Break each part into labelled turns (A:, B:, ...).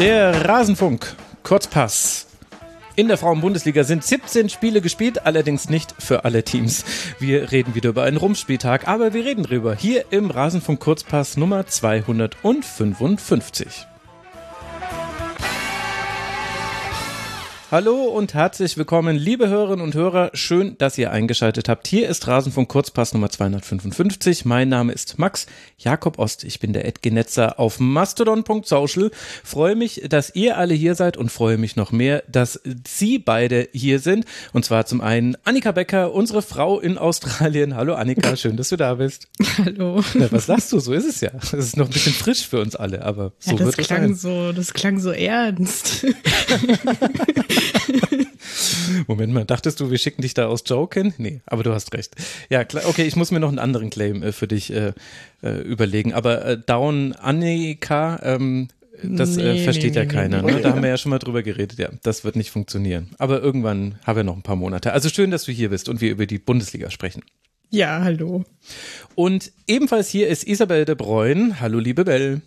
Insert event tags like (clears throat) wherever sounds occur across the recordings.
A: Der Rasenfunk, Kurzpass. In der Frauenbundesliga sind 17 Spiele gespielt, allerdings nicht für alle Teams. Wir reden wieder über einen Rumspieltag, aber wir reden drüber hier im Rasenfunk Kurzpass Nummer 255. Hallo und herzlich willkommen, liebe Hörerinnen und Hörer. Schön, dass ihr eingeschaltet habt. Hier ist Rasenfunk Kurzpass Nummer 255. Mein Name ist Max Jakob Ost. Ich bin der Edgenetzer auf mastodon.social. Freue mich, dass ihr alle hier seid und freue mich noch mehr, dass Sie beide hier sind. Und zwar zum einen Annika Becker, unsere Frau in Australien. Hallo Annika, (laughs) schön, dass du da bist.
B: Hallo.
A: Na, was sagst du? So ist es ja. Es ist noch ein bisschen frisch für uns alle, aber so
B: ja, das
A: wird es
B: klang
A: sein.
B: so, das klang so ernst. (laughs) (laughs)
A: Moment mal, dachtest du, wir schicken dich da aus Joken? Nee, aber du hast recht. Ja, klar, okay, ich muss mir noch einen anderen Claim äh, für dich äh, äh, überlegen. Aber äh, Down Annika, ähm, das äh,
B: Nee,
A: versteht
B: nee,
A: ja
B: nee,
A: keiner. Ne? Da haben wir ja schon mal drüber geredet. Ja, das wird nicht funktionieren. Aber irgendwann haben wir noch ein paar Monate. Also schön, dass du hier bist und wir über die Bundesliga sprechen.
B: ja, hallo.
A: Und ebenfalls hier ist Isabel de Bruyne. Hallo, liebe Belle.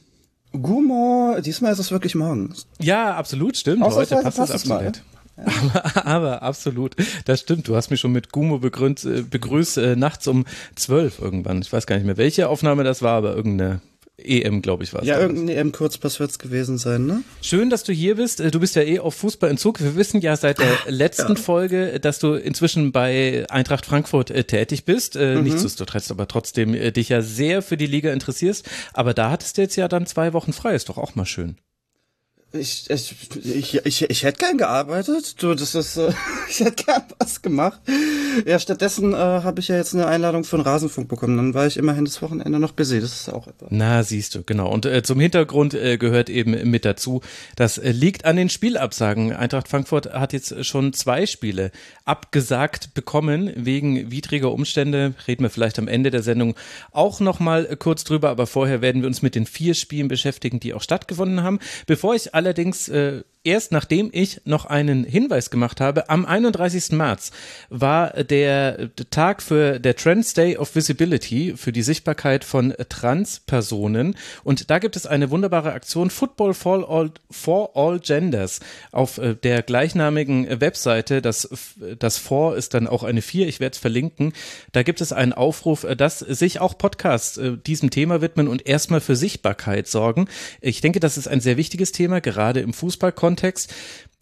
C: Gumo, diesmal ist es wirklich morgens.
A: Ja, absolut, stimmt. Heute passt es
C: es mal,
A: absolut. (laughs) Aber, aber absolut, das stimmt. Du hast mich schon mit Gumo begrüßt, äh, begrüßt äh, nachts um zwölf irgendwann. Ich weiß gar nicht mehr, welche Aufnahme das war, aber irgendeine EM, glaube ich, war es.
C: Ja, irgendein EM-Kurzpass wird's gewesen sein, ne?
A: Schön, dass du hier bist. Äh, Du bist ja eh auf Fußballentzug. Wir wissen ja seit der (laughs) letzten Folge, dass du inzwischen bei Eintracht Frankfurt äh, tätig bist. Äh,
C: Mhm.
A: Nichtsdestotrotz aber trotzdem äh, dich ja sehr für die Liga interessierst. Aber da hattest du jetzt ja dann zwei Wochen frei. Ist doch auch mal schön.
C: Ich, ich, ich, ich, ich hätte gern gearbeitet. Du, das ist, äh, (laughs) ich hätte gern was gemacht. Ja, stattdessen äh, habe ich ja jetzt eine Einladung für den Rasenfunk bekommen. Dann war ich immerhin das Wochenende noch busy. Das ist auch etwas.
A: Na, siehst du, genau. Und äh, zum Hintergrund äh, gehört eben mit dazu, das äh, liegt an den Spielabsagen. Eintracht Frankfurt hat jetzt schon zwei Spiele abgesagt bekommen wegen widriger Umstände. Reden wir vielleicht am Ende der Sendung auch nochmal äh, kurz drüber, aber vorher werden wir uns mit den vier Spielen beschäftigen, die auch stattgefunden haben. Bevor ich allerdings äh, erst nachdem ich noch einen Hinweis gemacht habe, am 31. März war der Tag für der Trans Day of Visibility für die Sichtbarkeit von Transpersonen und da gibt es eine wunderbare Aktion Football for All, for all Genders auf äh, der gleichnamigen Webseite. Das, das For ist dann auch eine 4, ich werde es verlinken. Da gibt es einen Aufruf, äh, dass sich auch Podcasts äh, diesem Thema widmen und erstmal für Sichtbarkeit sorgen. Ich denke, das ist ein sehr wichtiges Thema, gerade im Fußballkontext.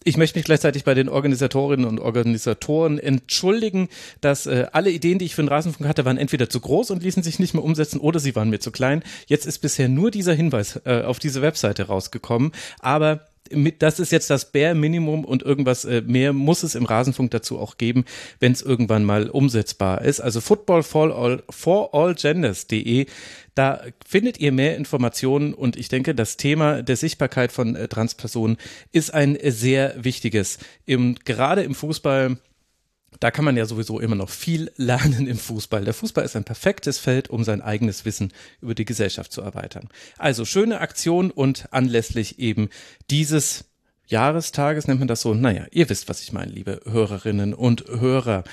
A: Ich möchte mich gleichzeitig bei den Organisatorinnen und Organisatoren entschuldigen, dass äh, alle Ideen, die ich für den Rasenfunk hatte, waren entweder zu groß und ließen sich nicht mehr umsetzen oder sie waren mir zu klein. Jetzt ist bisher nur dieser Hinweis äh, auf diese Webseite rausgekommen, aber mit, das ist jetzt das Bare Minimum und irgendwas äh, mehr muss es im Rasenfunk dazu auch geben, wenn es irgendwann mal umsetzbar ist. Also Football for all, for all genders.de, da findet ihr mehr Informationen und ich denke, das Thema der Sichtbarkeit von äh, Transpersonen ist ein äh, sehr wichtiges. Im, gerade im Fußball da kann man ja sowieso immer noch viel lernen im Fußball. Der Fußball ist ein perfektes Feld, um sein eigenes Wissen über die Gesellschaft zu erweitern. Also schöne Aktion und anlässlich eben dieses Jahrestages nennt man das so. Naja, ihr wisst, was ich meine, liebe Hörerinnen und Hörer.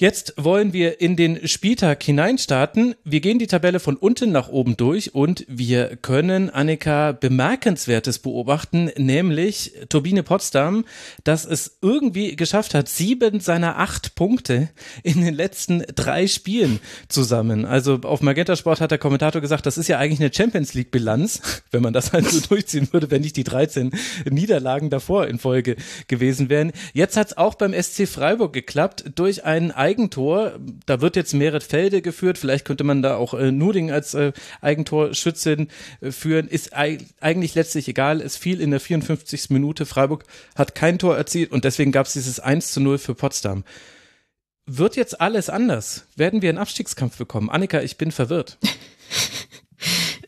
A: Jetzt wollen wir in den Spieltag hineinstarten. Wir gehen die Tabelle von unten nach oben durch und wir können, Annika, Bemerkenswertes beobachten, nämlich Turbine Potsdam, dass es irgendwie geschafft hat, sieben seiner acht Punkte in den letzten drei Spielen zusammen. Also auf Magenta Sport hat der Kommentator gesagt, das ist ja eigentlich eine Champions League Bilanz, (laughs) wenn man das halt so (laughs) durchziehen würde, wenn nicht die 13 Niederlagen davor in Folge gewesen wären. Jetzt hat es auch beim SC Freiburg geklappt durch ein Eigentor. Da wird jetzt Merit Felde geführt. Vielleicht könnte man da auch äh, Nuding als äh, Eigentorschützin äh, führen. Ist ei eigentlich letztlich egal. Es fiel in der 54. Minute. Freiburg hat kein Tor erzielt und deswegen gab es dieses 1 zu 0 für Potsdam. Wird jetzt alles anders? Werden wir einen Abstiegskampf bekommen? Annika, ich bin verwirrt. (laughs)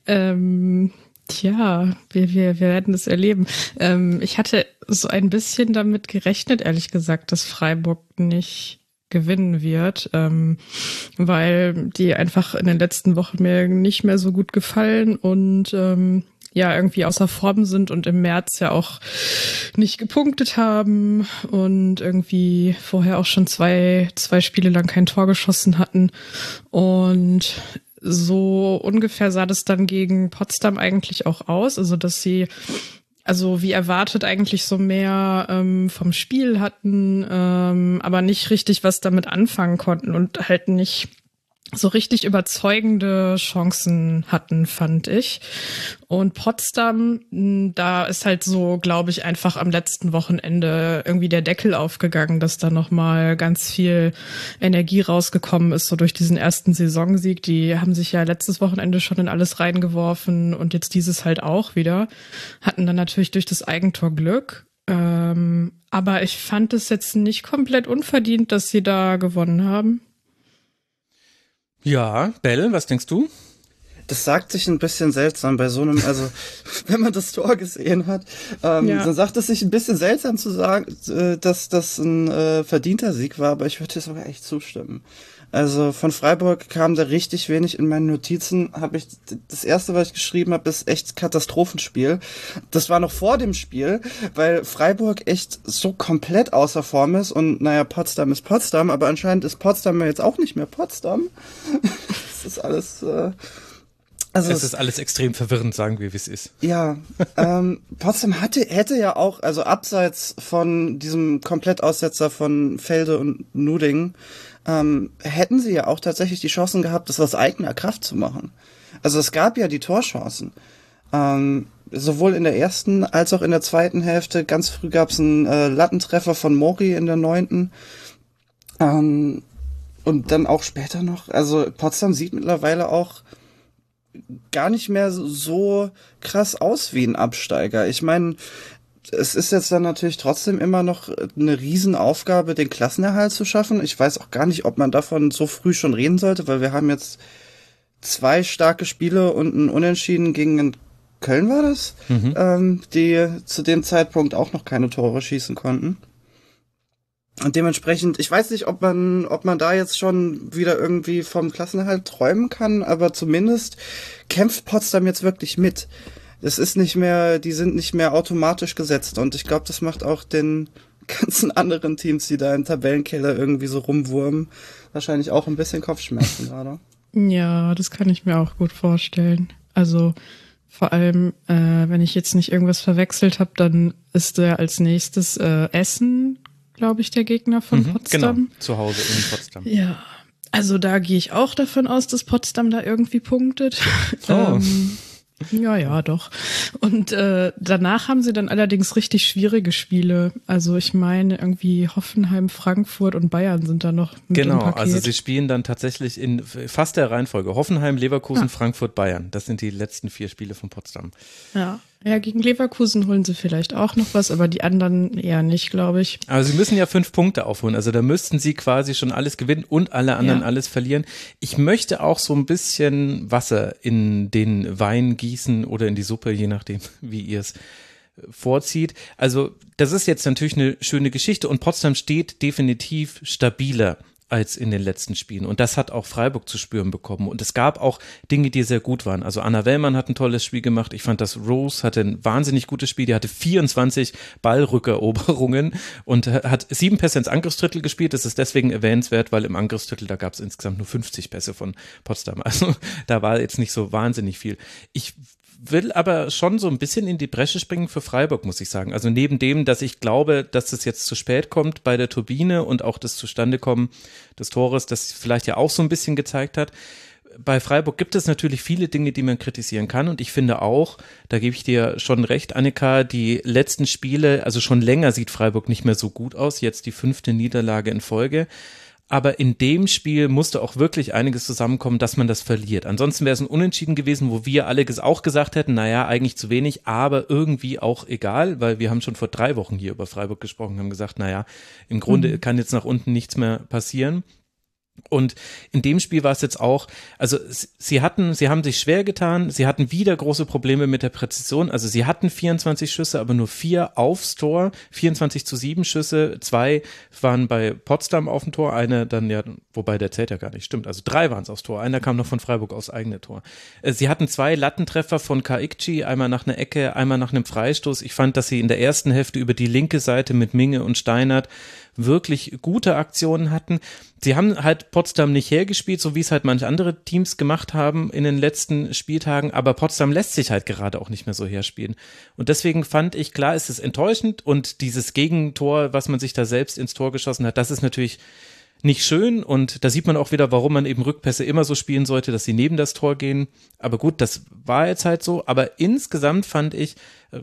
B: Ähm, tja, wir, wir, wir werden es erleben. Ähm, ich hatte so ein bisschen damit gerechnet, ehrlich gesagt, dass Freiburg nicht gewinnen wird, ähm, weil die einfach in den letzten Wochen mir nicht mehr so gut gefallen und ähm, ja irgendwie außer Form sind und im März ja auch nicht gepunktet haben und irgendwie vorher auch schon zwei, zwei Spiele lang kein Tor geschossen hatten. Und so ungefähr sah das dann gegen Potsdam eigentlich auch aus. Also, dass sie also wie erwartet eigentlich so mehr ähm, vom Spiel hatten, ähm, aber nicht richtig was damit anfangen konnten und halt nicht so richtig überzeugende Chancen hatten, fand ich. Und Potsdam, da ist halt so, glaube ich, einfach am letzten Wochenende irgendwie der Deckel aufgegangen, dass da nochmal ganz viel Energie rausgekommen ist, so durch diesen ersten Saisonsieg. Die haben sich ja letztes Wochenende schon in alles reingeworfen und jetzt dieses halt auch wieder. Hatten dann natürlich durch das Eigentor Glück. Ähm, aber ich fand es jetzt nicht komplett unverdient, dass sie da gewonnen haben.
A: Ja, Bell, was denkst du?
C: Das sagt sich ein bisschen seltsam bei so einem, also (laughs) wenn man das Tor gesehen hat, ähm, ja. dann sagt es sich ein bisschen seltsam zu sagen, äh, dass das ein äh, verdienter Sieg war, aber ich würde dir sogar echt zustimmen. Also von Freiburg kam da richtig wenig in meinen Notizen. Habe ich das erste, was ich geschrieben habe, ist echt Katastrophenspiel. Das war noch vor dem Spiel, weil Freiburg echt so komplett außer Form ist und naja, Potsdam ist Potsdam, aber anscheinend ist Potsdam ja jetzt auch nicht mehr Potsdam. (laughs) das ist alles. Äh,
A: also es ist alles extrem verwirrend, sagen wir, wie es ist.
C: Ja, ähm, Potsdam hatte, hätte ja auch, also abseits von diesem Komplettaussetzer von Felde und Nuding, ähm, hätten sie ja auch tatsächlich die Chancen gehabt, das aus eigener Kraft zu machen. Also es gab ja die Torchancen. Ähm, sowohl in der ersten als auch in der zweiten Hälfte. Ganz früh gab es einen äh, Lattentreffer von Mori in der neunten. Ähm, und dann auch später noch. Also Potsdam sieht mittlerweile auch gar nicht mehr so krass aus wie ein Absteiger. Ich meine, es ist jetzt dann natürlich trotzdem immer noch eine Riesenaufgabe, den Klassenerhalt zu schaffen. Ich weiß auch gar nicht, ob man davon so früh schon reden sollte, weil wir haben jetzt zwei starke Spiele und ein Unentschieden gegen Köln war das, mhm. ähm, die zu dem Zeitpunkt auch noch keine Tore schießen konnten. Und dementsprechend, ich weiß nicht, ob man, ob man da jetzt schon wieder irgendwie vom Klassenerhalt träumen kann, aber zumindest kämpft Potsdam jetzt wirklich mit es ist nicht mehr, die sind nicht mehr automatisch gesetzt und ich glaube, das macht auch den (laughs) ganzen anderen Teams, die da im Tabellenkeller irgendwie so rumwurmen, wahrscheinlich auch ein bisschen Kopfschmerzen gerade.
B: Ja, das kann ich mir auch gut vorstellen. Also vor allem, äh, wenn ich jetzt nicht irgendwas verwechselt habe, dann ist er als nächstes äh, Essen, glaube ich, der Gegner von mhm, Potsdam.
A: Genau, zu Hause in Potsdam.
B: Ja, also da gehe ich auch davon aus, dass Potsdam da irgendwie punktet. (laughs) Oh. ähm, ja, ja, doch. Und äh, danach haben sie dann allerdings richtig schwierige Spiele. Also ich meine, irgendwie Hoffenheim, Frankfurt und Bayern sind da noch
A: mit Genau, also sie spielen dann tatsächlich in fast der Reihenfolge. Hoffenheim, Leverkusen, ja. Frankfurt, Bayern. Das sind die letzten vier Spiele von Potsdam.
B: Ja. Ja, gegen Leverkusen holen sie vielleicht auch noch was, aber die anderen eher nicht, glaube ich.
A: Aber sie müssen ja fünf Punkte aufholen. Also da müssten sie quasi schon alles gewinnen und alle anderen ja. alles verlieren. Ich möchte auch so ein bisschen Wasser in den Wein gießen oder in die Suppe, je nachdem, (laughs) wie ihr es vorzieht. Also das ist jetzt natürlich eine schöne Geschichte und Potsdam steht definitiv stabiler als in den letzten Spielen. Und das hat auch Freiburg zu spüren bekommen. Und es gab auch Dinge, die sehr gut waren. Also Anna Wellmann hat ein tolles Spiel gemacht. Ich fand, dass Rose hatte ein wahnsinnig gutes Spiel. Die hatte 24 Ballrückeroberungen und hat sieben Pässe ins Angriffsdrittel gespielt. Das ist deswegen erwähnenswert, weil im Angriffsdrittel, da gab es insgesamt nur 50 Pässe von Potsdam. Also da war jetzt nicht so wahnsinnig viel. Ich will aber schon so ein bisschen in die Bresche springen für Freiburg, muss ich sagen. Also neben dem, dass ich glaube, dass es jetzt zu spät kommt bei der Turbine und auch das Zustandekommen des Tores, das vielleicht ja auch so ein bisschen gezeigt hat. Bei Freiburg gibt es natürlich viele Dinge, die man kritisieren kann. Und ich finde auch, da gebe ich dir schon recht, Annika, die letzten Spiele, also schon länger sieht Freiburg nicht mehr so gut aus. Jetzt die fünfte Niederlage in Folge. Aber in dem Spiel musste auch wirklich einiges zusammenkommen, dass man das verliert. Ansonsten wäre es ein Unentschieden gewesen, wo wir alle auch gesagt hätten, naja, eigentlich zu wenig, aber irgendwie auch egal, weil wir haben schon vor drei Wochen hier über Freiburg gesprochen, haben gesagt, naja, im Grunde mhm. kann jetzt nach unten nichts mehr passieren. Und in dem Spiel war es jetzt auch, also sie hatten, sie haben sich schwer getan, sie hatten wieder große Probleme mit der Präzision. Also sie hatten 24 Schüsse, aber nur vier aufs Tor, 24 zu sieben Schüsse, zwei waren bei Potsdam auf dem Tor, eine dann ja, wobei der zählt ja gar nicht, stimmt. Also drei waren es aufs Tor, einer kam noch von Freiburg aus eigene Tor. Äh, sie hatten zwei Lattentreffer von Kaikchi, einmal nach einer Ecke, einmal nach einem Freistoß. Ich fand, dass sie in der ersten Hälfte über die linke Seite mit Minge und Steinert wirklich gute Aktionen hatten. Sie haben halt Potsdam nicht hergespielt, so wie es halt manche andere Teams gemacht haben in den letzten Spieltagen, aber Potsdam lässt sich halt gerade auch nicht mehr so herspielen. Und deswegen fand ich, klar, ist es enttäuschend und dieses Gegentor, was man sich da selbst ins Tor geschossen hat, das ist natürlich nicht schön und da sieht man auch wieder, warum man eben Rückpässe immer so spielen sollte, dass sie neben das Tor gehen. Aber gut, das war jetzt halt so. Aber insgesamt fand ich,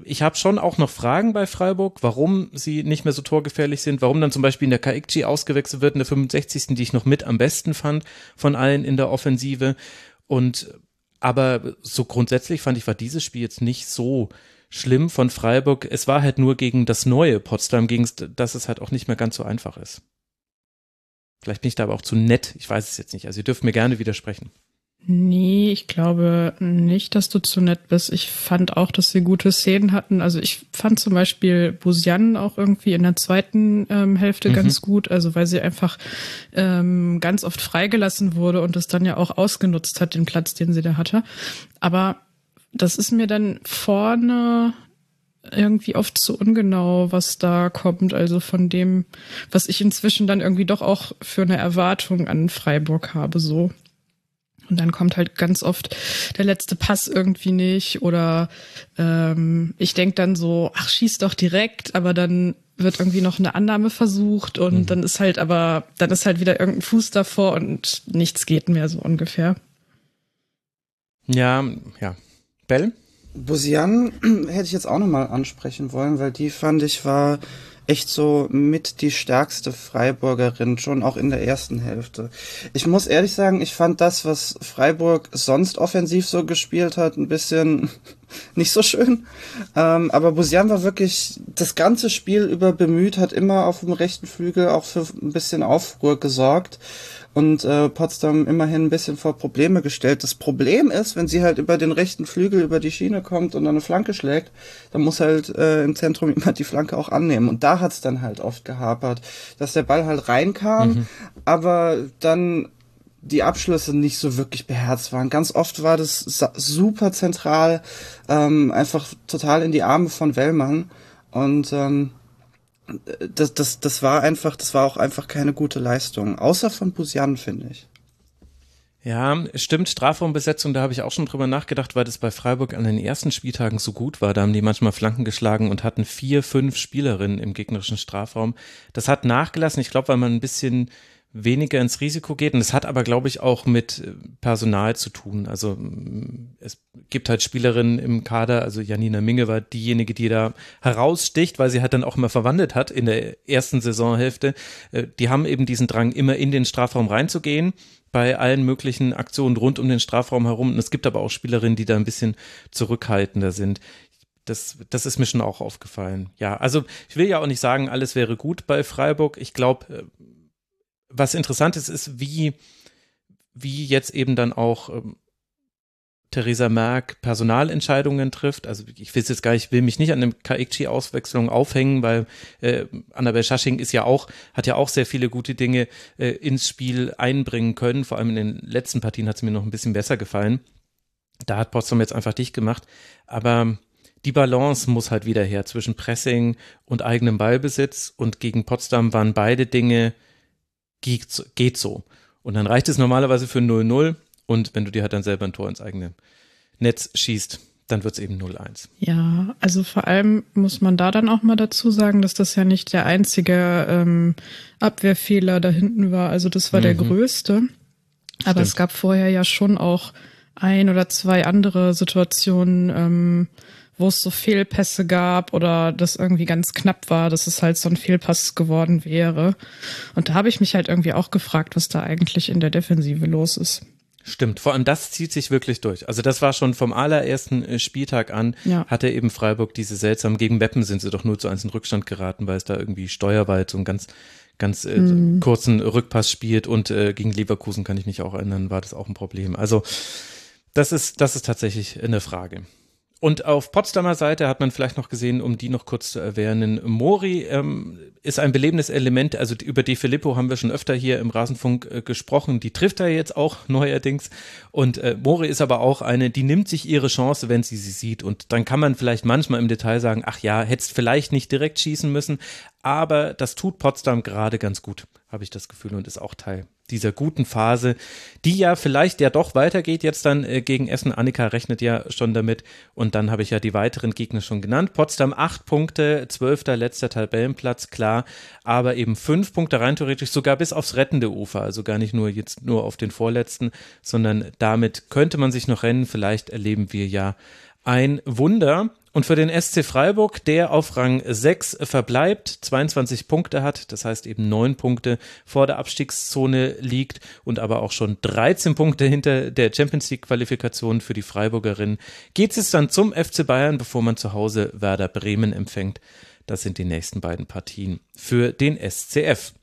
A: ich habe schon auch noch Fragen bei Freiburg, warum sie nicht mehr so torgefährlich sind, warum dann zum Beispiel in der KXG ausgewechselt wird, in der 65. die ich noch mit am besten fand von allen in der Offensive. Und aber so grundsätzlich fand ich, war dieses Spiel jetzt nicht so schlimm von Freiburg. Es war halt nur gegen das neue Potsdam, gegen das es halt auch nicht mehr ganz so einfach ist. Vielleicht bin ich da aber auch zu nett. Ich weiß es jetzt nicht. Also ihr dürft mir gerne widersprechen.
B: Nee, ich glaube nicht, dass du zu nett bist. Ich fand auch, dass sie gute Szenen hatten. Also ich fand zum Beispiel Busian auch irgendwie in der zweiten ähm, Hälfte mhm. ganz gut. Also weil sie einfach ähm, ganz oft freigelassen wurde und es dann ja auch ausgenutzt hat, den Platz, den sie da hatte. Aber das ist mir dann vorne irgendwie oft zu ungenau, was da kommt. Also von dem, was ich inzwischen dann irgendwie doch auch für eine Erwartung an Freiburg habe, so. Und dann kommt halt ganz oft der letzte Pass irgendwie nicht oder ähm, ich denk dann so, ach, schieß doch direkt, aber dann wird irgendwie noch eine Annahme versucht und mhm. dann ist halt aber, dann ist halt wieder irgendein Fuß davor und nichts geht mehr so ungefähr.
A: Ja, ja. Bell?
C: Busian (clears throat) hätte ich jetzt auch nochmal ansprechen wollen, weil die fand ich war echt so mit die stärkste Freiburgerin, schon auch in der ersten Hälfte. Ich muss ehrlich sagen, ich fand das, was Freiburg sonst offensiv so gespielt hat, ein bisschen (laughs) nicht so schön. Ähm, aber Busian war wirklich das ganze Spiel über bemüht, hat immer auf dem rechten Flügel auch für ein bisschen Aufruhr gesorgt und äh, Potsdam immerhin ein bisschen vor Probleme gestellt. Das Problem ist, wenn sie halt über den rechten Flügel über die Schiene kommt und dann eine Flanke schlägt, dann muss halt äh, im Zentrum (laughs) jemand die Flanke auch annehmen. Und da hat's dann halt oft gehapert, dass der Ball halt reinkam, mhm. aber dann die Abschlüsse nicht so wirklich beherzt waren. Ganz oft war das super zentral, ähm, einfach total in die Arme von Wellmann. Und ähm, das, das, das war einfach, das war auch einfach keine gute Leistung. Außer von Busian, finde ich.
A: Ja, stimmt, Strafraumbesetzung, da habe ich auch schon drüber nachgedacht, weil das bei Freiburg an den ersten Spieltagen so gut war. Da haben die manchmal Flanken geschlagen und hatten vier, fünf Spielerinnen im gegnerischen Strafraum. Das hat nachgelassen, ich glaube, weil man ein bisschen weniger ins Risiko geht. Und es hat aber, glaube ich, auch mit äh, Personal zu tun. Also es gibt halt Spielerinnen im Kader, also Janina Minge war diejenige, die da heraussticht, weil sie halt dann auch immer verwandelt hat in der ersten Saisonhälfte. Äh, die haben eben diesen Drang, immer in den Strafraum reinzugehen bei allen möglichen Aktionen rund um den Strafraum herum. Und es gibt aber auch Spielerinnen, die da ein bisschen zurückhaltender sind. Das, das ist mir schon auch aufgefallen. Ja, also ich will ja auch nicht sagen, alles wäre gut bei Freiburg. Ich glaube, äh, was interessant ist, ist, wie, wie jetzt eben dann auch ähm, Theresa Merck Personalentscheidungen trifft. Also ich will jetzt gar nicht, will mich nicht an dem Kaikchi-Auswechslung aufhängen, weil äh, Annabel Schasching ist ja auch, hat ja auch sehr viele gute Dinge äh, ins Spiel einbringen können. Vor allem in den letzten Partien hat es mir noch ein bisschen besser gefallen. Da hat Potsdam jetzt einfach dicht gemacht. Aber die Balance muss halt wieder her zwischen Pressing und eigenem Ballbesitz. Und gegen Potsdam waren beide Dinge geht, geht so. Und dann reicht es normalerweise für 0-0 und wenn du dir halt dann selber ein Tor ins eigene Netz schießt, dann wird es eben 0-1.
B: Ja, also vor allem muss man da dann auch mal dazu sagen, dass das ja nicht der einzige ähm, Abwehrfehler da hinten war. Also das war mhm. der größte. Aber Stimmt. es gab vorher ja schon auch ein oder zwei andere Situationen, ähm, wo es so Fehlpässe gab oder das irgendwie ganz knapp war, dass es halt so ein Fehlpass geworden wäre. Und da habe ich mich halt irgendwie auch gefragt, was da eigentlich in der Defensive los ist.
A: Stimmt, vor allem das zieht sich wirklich durch. Also das war schon vom allerersten äh, Spieltag an, ja. hatte eben Freiburg diese seltsam, gegen Weppen sind sie doch nur zu eins in Rückstand geraten, weil es da irgendwie Steuerwald so einen ganz, ganz äh, mhm. kurzen Rückpass spielt und äh, gegen Leverkusen kann ich mich auch erinnern, war das auch ein Problem. Also das ist, das ist tatsächlich eine Frage. Und auf Potsdamer Seite hat man vielleicht noch gesehen, um die noch kurz zu erwähnen, Mori ähm, ist ein belebendes Element, also über De Filippo haben wir schon öfter hier im Rasenfunk äh, gesprochen, die trifft er jetzt auch neuerdings. Und äh, Mori ist aber auch eine, die nimmt sich ihre Chance, wenn sie sie sieht. Und dann kann man vielleicht manchmal im Detail sagen, ach ja, hättest vielleicht nicht direkt schießen müssen, aber das tut Potsdam gerade ganz gut, habe ich das Gefühl und ist auch Teil dieser guten Phase, die ja vielleicht ja doch weitergeht jetzt dann äh, gegen Essen. Annika rechnet ja schon damit und dann habe ich ja die weiteren Gegner schon genannt. Potsdam acht Punkte, zwölfter letzter Tabellenplatz, klar, aber eben fünf Punkte rein theoretisch sogar bis aufs rettende Ufer, also gar nicht nur jetzt nur auf den vorletzten, sondern damit könnte man sich noch rennen. Vielleicht erleben wir ja ein Wunder. Und für den SC Freiburg, der auf Rang 6 verbleibt, 22 Punkte hat, das heißt eben 9 Punkte vor der Abstiegszone liegt und aber auch schon 13 Punkte hinter der Champions League Qualifikation für die Freiburgerin, geht es dann zum FC Bayern, bevor man zu Hause Werder Bremen empfängt. Das sind die nächsten beiden Partien für den SCF.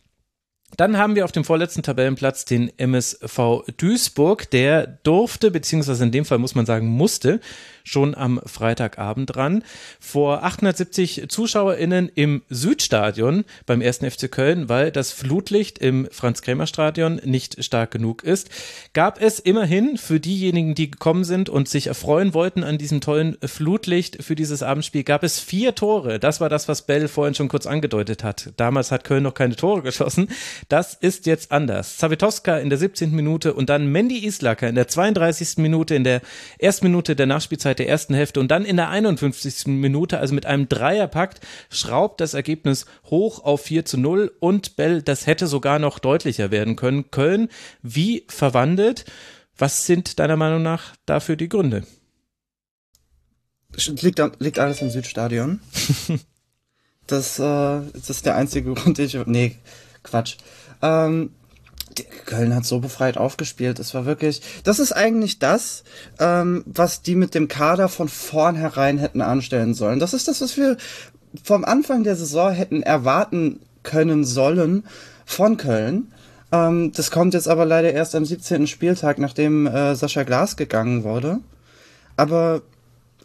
A: Dann haben wir auf dem vorletzten Tabellenplatz den MSV Duisburg. Der durfte, beziehungsweise in dem Fall muss man sagen, musste schon am Freitagabend ran. Vor 870 ZuschauerInnen im Südstadion beim 1. FC Köln, weil das Flutlicht im Franz-Kremer-Stadion nicht stark genug ist, gab es immerhin für diejenigen, die gekommen sind und sich erfreuen wollten an diesem tollen Flutlicht für dieses Abendspiel, gab es vier Tore. Das war das, was Bell vorhin schon kurz angedeutet hat. Damals hat Köln noch keine Tore geschossen. Das ist jetzt anders. Zavitoska in der 17. Minute und dann Mandy Islacker in der 32. Minute, in der ersten Minute der Nachspielzeit der ersten Hälfte und dann in der 51. Minute, also mit einem Dreierpakt, schraubt das Ergebnis hoch auf 4 zu 0 und Bell, das hätte sogar noch deutlicher werden können. Köln wie verwandelt. Was sind deiner Meinung nach dafür die Gründe?
C: Liegt, liegt alles im Südstadion. (laughs) das, äh, das ist der einzige Grund, den ich. Nee, Quatsch. Ähm, Köln hat so befreit aufgespielt. Es war wirklich, das ist eigentlich das, ähm, was die mit dem Kader von vornherein hätten anstellen sollen. Das ist das, was wir vom Anfang der Saison hätten erwarten können sollen von Köln. Ähm, das kommt jetzt aber leider erst am 17. Spieltag, nachdem äh, Sascha Glas gegangen wurde. Aber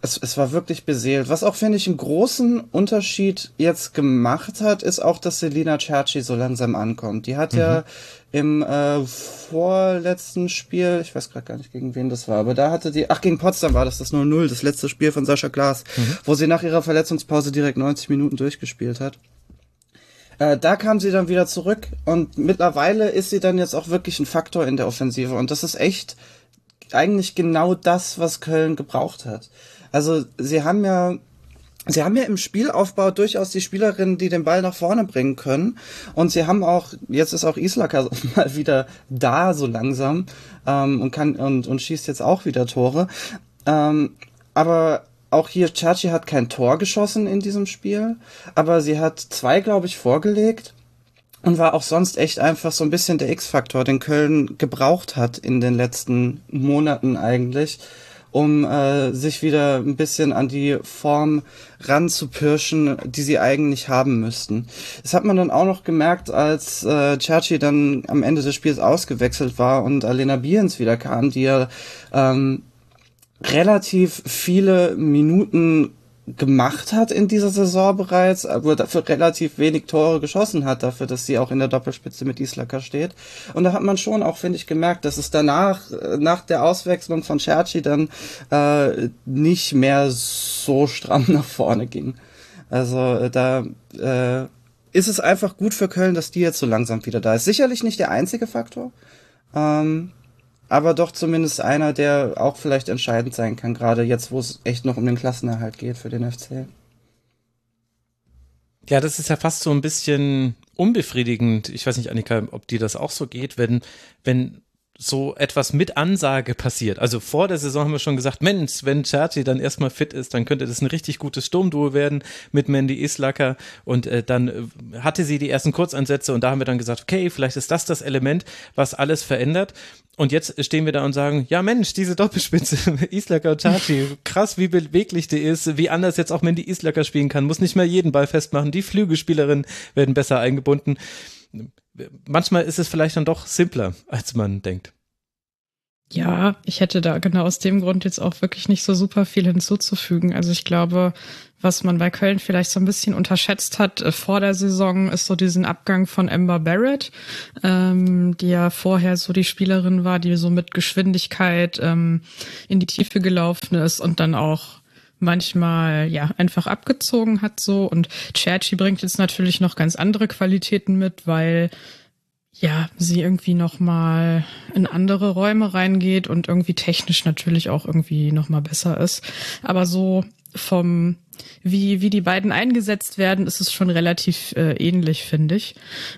C: es, es war wirklich beseelt. Was auch, finde ich, einen großen Unterschied jetzt gemacht hat, ist auch, dass Selina Cerci so langsam ankommt. Die hat mhm. ja im äh, vorletzten Spiel, ich weiß gerade gar nicht, gegen wen das war, aber da hatte die, ach, gegen Potsdam war das das 0-0, das letzte Spiel von Sascha Glas, mhm. wo sie nach ihrer Verletzungspause direkt 90 Minuten durchgespielt hat. Äh, da kam sie dann wieder zurück und mittlerweile ist sie dann jetzt auch wirklich ein Faktor in der Offensive und das ist echt eigentlich genau das, was Köln gebraucht hat. Also sie haben ja Sie haben ja im Spielaufbau durchaus die Spielerinnen, die den Ball nach vorne bringen können. Und sie haben auch, jetzt ist auch Islaka (laughs) mal wieder da, so langsam, ähm, und kann, und, und schießt jetzt auch wieder Tore. Ähm, aber auch hier, Chachi hat kein Tor geschossen in diesem Spiel, aber sie hat zwei, glaube ich, vorgelegt und war auch sonst echt einfach so ein bisschen der X-Faktor, den Köln gebraucht hat in den letzten Monaten eigentlich um äh, sich wieder ein bisschen an die Form ranzupirschen, die sie eigentlich haben müssten. Das hat man dann auch noch gemerkt, als äh, Cerci dann am Ende des Spiels ausgewechselt war und Alena Biens wieder kam, die ja ähm, relativ viele Minuten gemacht hat in dieser Saison bereits, aber dafür relativ wenig Tore geschossen hat, dafür, dass sie auch in der Doppelspitze mit Islaka steht. Und da hat man schon auch, finde ich, gemerkt, dass es danach, äh, nach der Auswechslung von Cerci dann äh, nicht mehr so stramm (laughs) nach vorne ging. Also äh, da äh, ist es einfach gut für Köln, dass die jetzt so langsam wieder da ist. Sicherlich nicht der einzige Faktor. Ähm, aber doch zumindest einer, der auch vielleicht entscheidend sein kann, gerade jetzt, wo es echt noch um den Klassenerhalt geht für den FC.
A: Ja, das ist ja fast so ein bisschen unbefriedigend. Ich weiß nicht, Annika, ob dir das auch so geht, wenn, wenn so etwas mit Ansage passiert. Also vor der Saison haben wir schon gesagt, Mensch, wenn Cerci dann erstmal fit ist, dann könnte das ein richtig gutes Sturmduo werden mit Mandy Islacker und äh, dann äh, hatte sie die ersten Kurzeinsätze und da haben wir dann gesagt, okay, vielleicht ist das das Element, was alles verändert. Und jetzt stehen wir da und sagen, ja Mensch, diese Doppelspitze, (laughs) Islacker und Cerci, krass, wie beweglich die ist, wie anders jetzt auch Mandy Islacker spielen kann, muss nicht mehr jeden Ball festmachen, die Flügelspielerinnen werden besser eingebunden manchmal ist es vielleicht dann doch simpler, als man denkt.
B: Ja, ich hätte da genau aus dem Grund jetzt auch wirklich nicht so super viel hinzuzufügen. Also ich glaube, was man bei Köln vielleicht so ein bisschen unterschätzt hat äh, vor der Saison, ist so diesen Abgang von Amber Barrett, ähm, die ja vorher so die Spielerin war, die so mit Geschwindigkeit ähm, in die Tiefe gelaufen ist und dann auch manchmal ja einfach abgezogen hat so. Und Cherchi bringt jetzt natürlich noch ganz andere Qualitäten mit, weil ja, sie irgendwie noch mal in andere Räume reingeht und irgendwie technisch natürlich auch irgendwie noch mal besser ist, aber so vom wie, wie die beiden eingesetzt werden, ist es schon relativ äh, ähnlich, finde ich.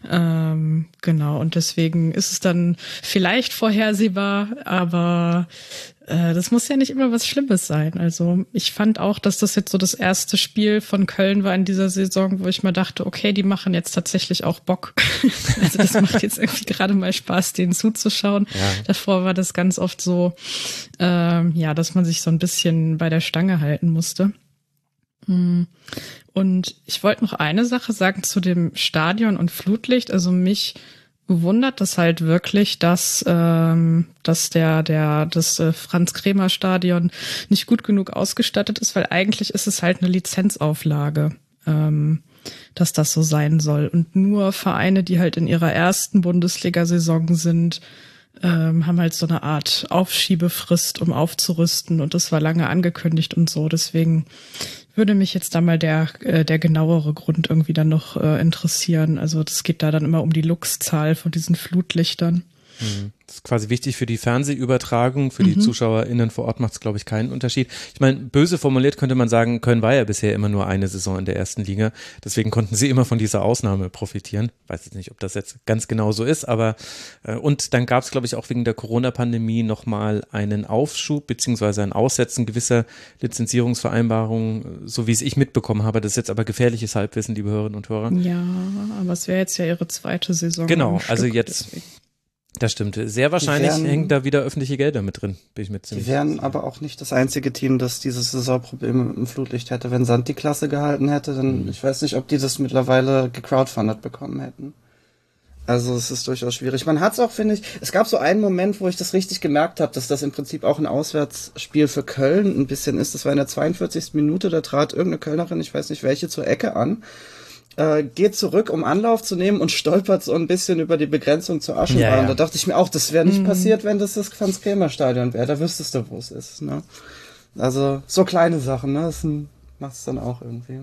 B: Ähm, genau, und deswegen ist es dann vielleicht vorhersehbar, aber äh, das muss ja nicht immer was Schlimmes sein. Also ich fand auch, dass das jetzt so das erste Spiel von Köln war in dieser Saison, wo ich mal dachte, okay, die machen jetzt tatsächlich auch Bock. (laughs) also das macht jetzt irgendwie gerade mal Spaß, denen zuzuschauen. Ja. Davor war das ganz oft so, ähm, ja, dass man sich so ein bisschen bei der Stange halten musste. Hm. Und ich wollte noch eine Sache sagen zu dem Stadion und Flutlicht. Also mich wundert das halt wirklich, dass, ähm, dass der, der, das äh, Franz-Kremer-Stadion nicht gut genug ausgestattet ist, weil eigentlich ist es halt eine Lizenzauflage, ähm, dass das so sein soll. Und nur Vereine, die halt in ihrer ersten Bundesliga-Saison sind, ähm, haben halt so eine Art Aufschiebefrist, um aufzurüsten. Und das war lange angekündigt und so. Deswegen würde mich jetzt da mal der, äh, der genauere Grund irgendwie dann noch äh, interessieren. Also das geht da dann immer um die Luxzahl von diesen Flutlichtern.
A: Mhm. Das ist quasi wichtig für die Fernsehübertragung. Für die mhm. ZuschauerInnen vor Ort macht es, glaube ich, keinen Unterschied. Ich meine, böse formuliert könnte man sagen, Köln war ja bisher immer nur eine Saison in der ersten Liga. Deswegen konnten sie immer von dieser Ausnahme profitieren. Weiß jetzt nicht, ob das jetzt ganz genau so ist, aber äh, und dann gab es, glaube ich, auch wegen der Corona-Pandemie nochmal einen Aufschub beziehungsweise ein Aussetzen gewisser Lizenzierungsvereinbarungen, so wie es ich mitbekommen habe. Das ist jetzt aber gefährliches Halbwissen, liebe Hörerinnen und Hörer.
B: Ja, aber es wäre jetzt ja ihre zweite Saison.
A: Genau, also jetzt. Deswegen das stimmt. Sehr wahrscheinlich werden, hängt da wieder öffentliche Gelder mit drin, bin ich mit
C: ziemlich. Die wären aber auch nicht das einzige Team, das dieses Saisonproblem mit dem Flutlicht hätte. Wenn Sand die Klasse gehalten hätte, dann, mhm. ich weiß nicht, ob die das mittlerweile gecrowdfundet bekommen hätten. Also es ist durchaus schwierig. Man hat es auch, finde ich, es gab so einen Moment, wo ich das richtig gemerkt habe, dass das im Prinzip auch ein Auswärtsspiel für Köln ein bisschen ist. Das war in der 42. Minute, da trat irgendeine Kölnerin, ich weiß nicht welche, zur Ecke an äh, geht zurück, um Anlauf zu nehmen und stolpert so ein bisschen über die Begrenzung zur Aschenbahn. Ja, ja. Da dachte ich mir auch, das wäre nicht mhm. passiert, wenn das das Franz-Kremer-Stadion wäre. Da wüsstest du, wo es ist. Ne? Also so kleine Sachen, ne? das macht es dann auch irgendwie.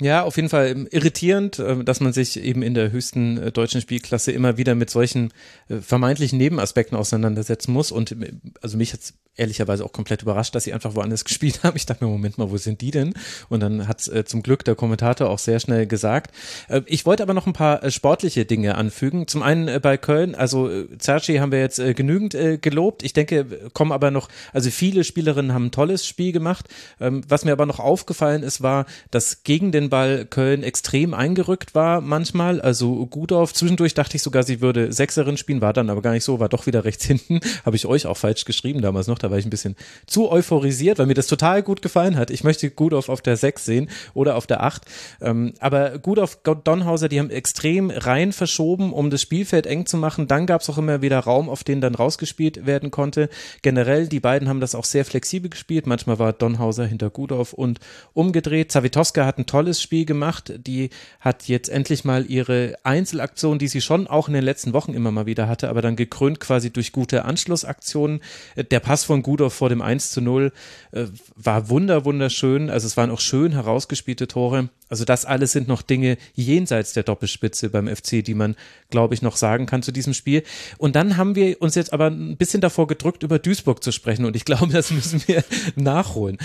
A: Ja, auf jeden Fall irritierend, äh, dass man sich eben in der höchsten äh, deutschen Spielklasse immer wieder mit solchen äh, vermeintlichen Nebenaspekten auseinandersetzen muss. Und also mich hat ehrlicherweise auch komplett überrascht, dass sie einfach woanders (laughs) gespielt haben. Ich dachte mir, Moment mal, wo sind die denn? Und dann hat äh, zum Glück der Kommentator auch sehr schnell gesagt. Äh, ich wollte aber noch ein paar äh, sportliche Dinge anfügen. Zum einen äh, bei Köln, also äh, Zerci haben wir jetzt äh, genügend äh, gelobt. Ich denke, kommen aber noch, also viele Spielerinnen haben ein tolles Spiel gemacht. Ähm, was mir aber noch aufgefallen ist, war, dass gegen den Ball Köln extrem eingerückt war manchmal. Also gut auf. Zwischendurch dachte ich sogar, sie würde Sechserin spielen, war dann aber gar nicht so, war doch wieder rechts (laughs) hinten. Habe ich euch auch falsch geschrieben damals noch. Da war ich ein bisschen zu euphorisiert, weil mir das total gut gefallen hat. Ich möchte Gudolf auf der 6 sehen oder auf der 8. Ähm, aber Gudolf, Donhauser, die haben extrem rein verschoben, um das Spielfeld eng zu machen. Dann gab es auch immer wieder Raum, auf den dann rausgespielt werden konnte. Generell, die beiden haben das auch sehr flexibel gespielt. Manchmal war Donhauser hinter Gudolf und umgedreht. Zawitoska hat ein tolles Spiel gemacht. Die hat jetzt endlich mal ihre Einzelaktion, die sie schon auch in den letzten Wochen immer mal wieder hatte, aber dann gekrönt quasi durch gute Anschlussaktionen. Der Pass von Gudorf vor dem 1 zu 0 äh, war wunder, wunderschön. Also es waren auch schön herausgespielte Tore. Also das alles sind noch Dinge jenseits der Doppelspitze beim FC, die man, glaube ich, noch sagen kann zu diesem Spiel. Und dann haben wir uns jetzt aber ein bisschen davor gedrückt, über Duisburg zu sprechen. Und ich glaube, das müssen wir (laughs) nachholen.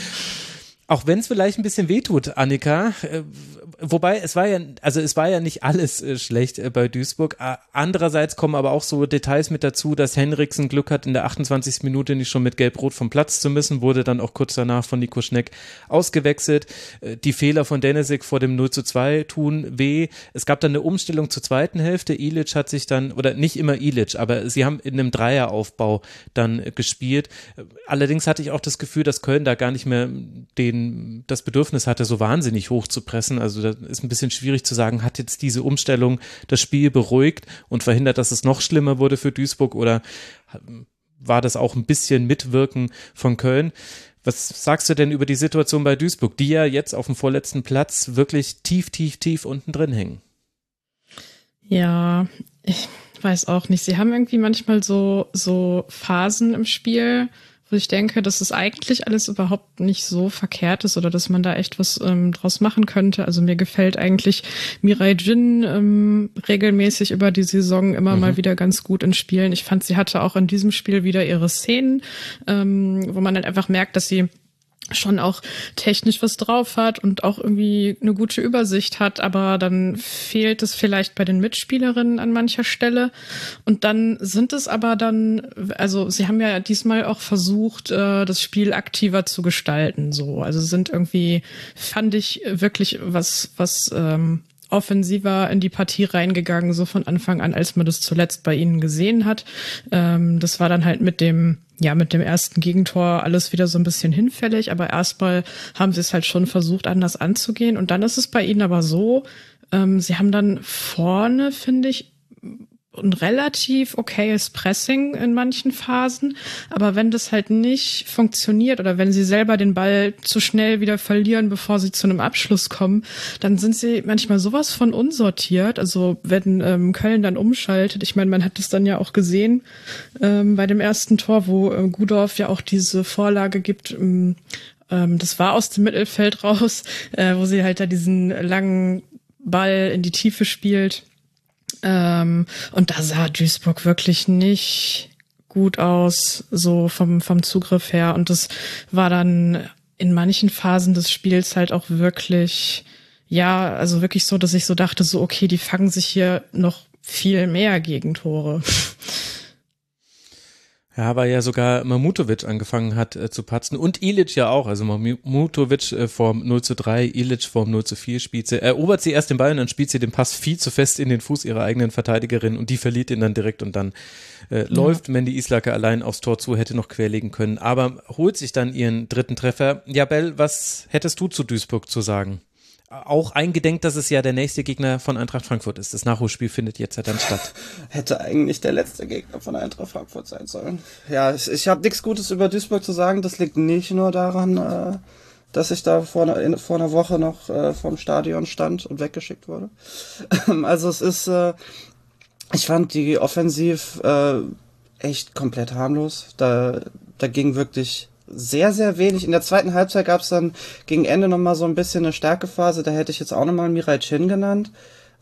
A: Auch wenn es vielleicht ein bisschen wehtut, Annika, äh, wobei es war ja, also es war ja nicht alles äh, schlecht äh, bei Duisburg. Andererseits kommen aber auch so Details mit dazu, dass Henriksen Glück hat, in der 28. Minute nicht schon mit Gelb-Rot vom Platz zu müssen, wurde dann auch kurz danach von Nico Schneck ausgewechselt. Die Fehler von Denisik vor dem 0 zu 2 tun weh. Es gab dann eine Umstellung zur zweiten Hälfte. Ilic hat sich dann, oder nicht immer Ilic, aber sie haben in einem Dreieraufbau dann gespielt. Allerdings hatte ich auch das Gefühl, dass Köln da gar nicht mehr den das Bedürfnis hatte, so wahnsinnig hoch zu pressen. Also da ist ein bisschen schwierig zu sagen, hat jetzt diese Umstellung das Spiel beruhigt und verhindert, dass es noch schlimmer wurde für Duisburg oder war das auch ein bisschen Mitwirken von Köln. Was sagst du denn über die Situation bei Duisburg, die ja jetzt auf dem vorletzten Platz wirklich tief, tief, tief unten drin hängen?
B: Ja, ich weiß auch nicht. Sie haben irgendwie manchmal so, so Phasen im Spiel, ich denke, dass es eigentlich alles überhaupt nicht so verkehrt ist oder dass man da echt was ähm, draus machen könnte. Also mir gefällt eigentlich Mirai Jin ähm, regelmäßig über die Saison immer mhm. mal wieder ganz gut in Spielen. Ich fand, sie hatte auch in diesem Spiel wieder ihre Szenen, ähm, wo man dann einfach merkt, dass sie schon auch technisch was drauf hat und auch irgendwie eine gute Übersicht hat, aber dann fehlt es vielleicht bei den Mitspielerinnen an mancher Stelle. Und dann sind es aber dann, also sie haben ja diesmal auch versucht, äh, das Spiel aktiver zu gestalten. So, also sind irgendwie, fand ich wirklich was, was ähm, offensiver in die Partie reingegangen, so von Anfang an, als man das zuletzt bei ihnen gesehen hat. Ähm, das war dann halt mit dem ja, mit dem ersten Gegentor alles wieder so ein bisschen hinfällig, aber erstmal haben sie es halt schon versucht, anders anzugehen. Und dann ist es bei ihnen aber so, ähm, sie haben dann vorne, finde ich, ein relativ okayes Pressing in manchen Phasen. Aber wenn das halt nicht funktioniert oder wenn sie selber den Ball zu schnell wieder verlieren, bevor sie zu einem Abschluss kommen, dann sind sie manchmal sowas von unsortiert. Also wenn ähm, Köln dann umschaltet, ich meine, man hat es dann ja auch gesehen ähm, bei dem ersten Tor, wo äh, Gudorf ja auch diese Vorlage gibt, ähm, ähm das war aus dem Mittelfeld raus, (laughs) äh, wo sie halt da diesen langen Ball in die Tiefe spielt ähm, und da sah Duisburg wirklich nicht gut aus, so vom, vom Zugriff her. Und das war dann in manchen Phasen des Spiels halt auch wirklich, ja, also wirklich so, dass ich so dachte, so, okay, die fangen sich hier noch viel mehr Gegentore. (laughs)
A: Ja, weil ja sogar Mamutovic angefangen hat äh, zu patzen und Ilic ja auch. Also Mamutovic äh, vorm 0 zu 3, Ilic vorm 0 zu 4 spielt sie, erobert sie erst den Ball und dann spielt sie den Pass viel zu fest in den Fuß ihrer eigenen Verteidigerin und die verliert ihn dann direkt und dann äh, ja. läuft Mandy Islake allein aufs Tor zu, hätte noch querlegen können, aber holt sich dann ihren dritten Treffer. Ja, Bell, was hättest du zu Duisburg zu sagen? Auch eingedenkt, dass es ja der nächste Gegner von Eintracht Frankfurt ist. Das Nachholspiel findet jetzt ja dann statt. (laughs)
C: Hätte eigentlich der letzte Gegner von Eintracht Frankfurt sein sollen. Ja, ich, ich habe nichts Gutes über Duisburg zu sagen. Das liegt nicht nur daran, äh, dass ich da vor, einer, vor einer Woche noch äh, vom Stadion stand und weggeschickt wurde. also es ist, äh, ich fand die Offensiv äh, echt komplett harmlos. Da, da ging wirklich sehr, sehr wenig. In der zweiten Halbzeit gab es dann gegen Ende nochmal so ein bisschen eine Stärkephase. Da hätte ich jetzt auch nochmal Mirai Chin genannt,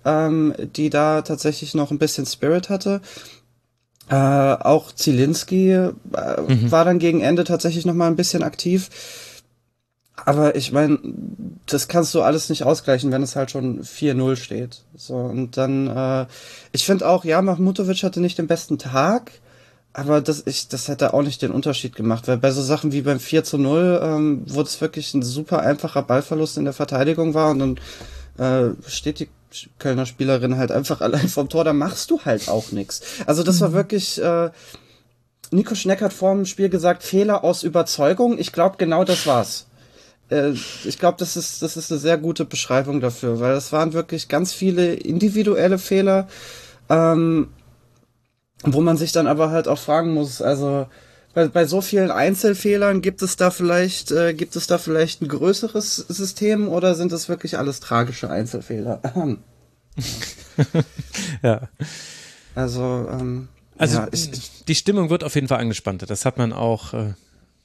C: ähm, die da tatsächlich noch ein bisschen Spirit hatte. Äh, auch Zielinski äh, mhm. war dann gegen Ende tatsächlich nochmal ein bisschen aktiv. Aber ich meine, das kannst du alles nicht ausgleichen, wenn es halt schon 4-0 steht. So, und dann, äh, ich finde auch, ja, Mahmutovic hatte nicht den besten Tag, aber das, ich, das hätte auch nicht den Unterschied gemacht, weil bei so Sachen wie beim 4 zu 0, ähm, wo es wirklich ein super einfacher Ballverlust in der Verteidigung war und dann äh, steht die Kölner Spielerin halt einfach (laughs) allein vom Tor, da machst du halt auch nichts. Also das war mhm. wirklich, äh, Nico Schneck hat vor dem Spiel gesagt, Fehler aus Überzeugung. Ich glaube, genau das war's. Äh, ich glaube, das ist, das ist eine sehr gute Beschreibung dafür, weil es waren wirklich ganz viele individuelle Fehler. Ähm, wo man sich dann aber halt auch fragen muss, also bei, bei so vielen Einzelfehlern gibt es da vielleicht, äh, gibt es da vielleicht ein größeres System oder sind das wirklich alles tragische Einzelfehler? (laughs)
A: ja.
C: Also, ähm,
A: also
C: ja,
A: ich, die Stimmung wird auf jeden Fall angespannter. Das hat man auch äh,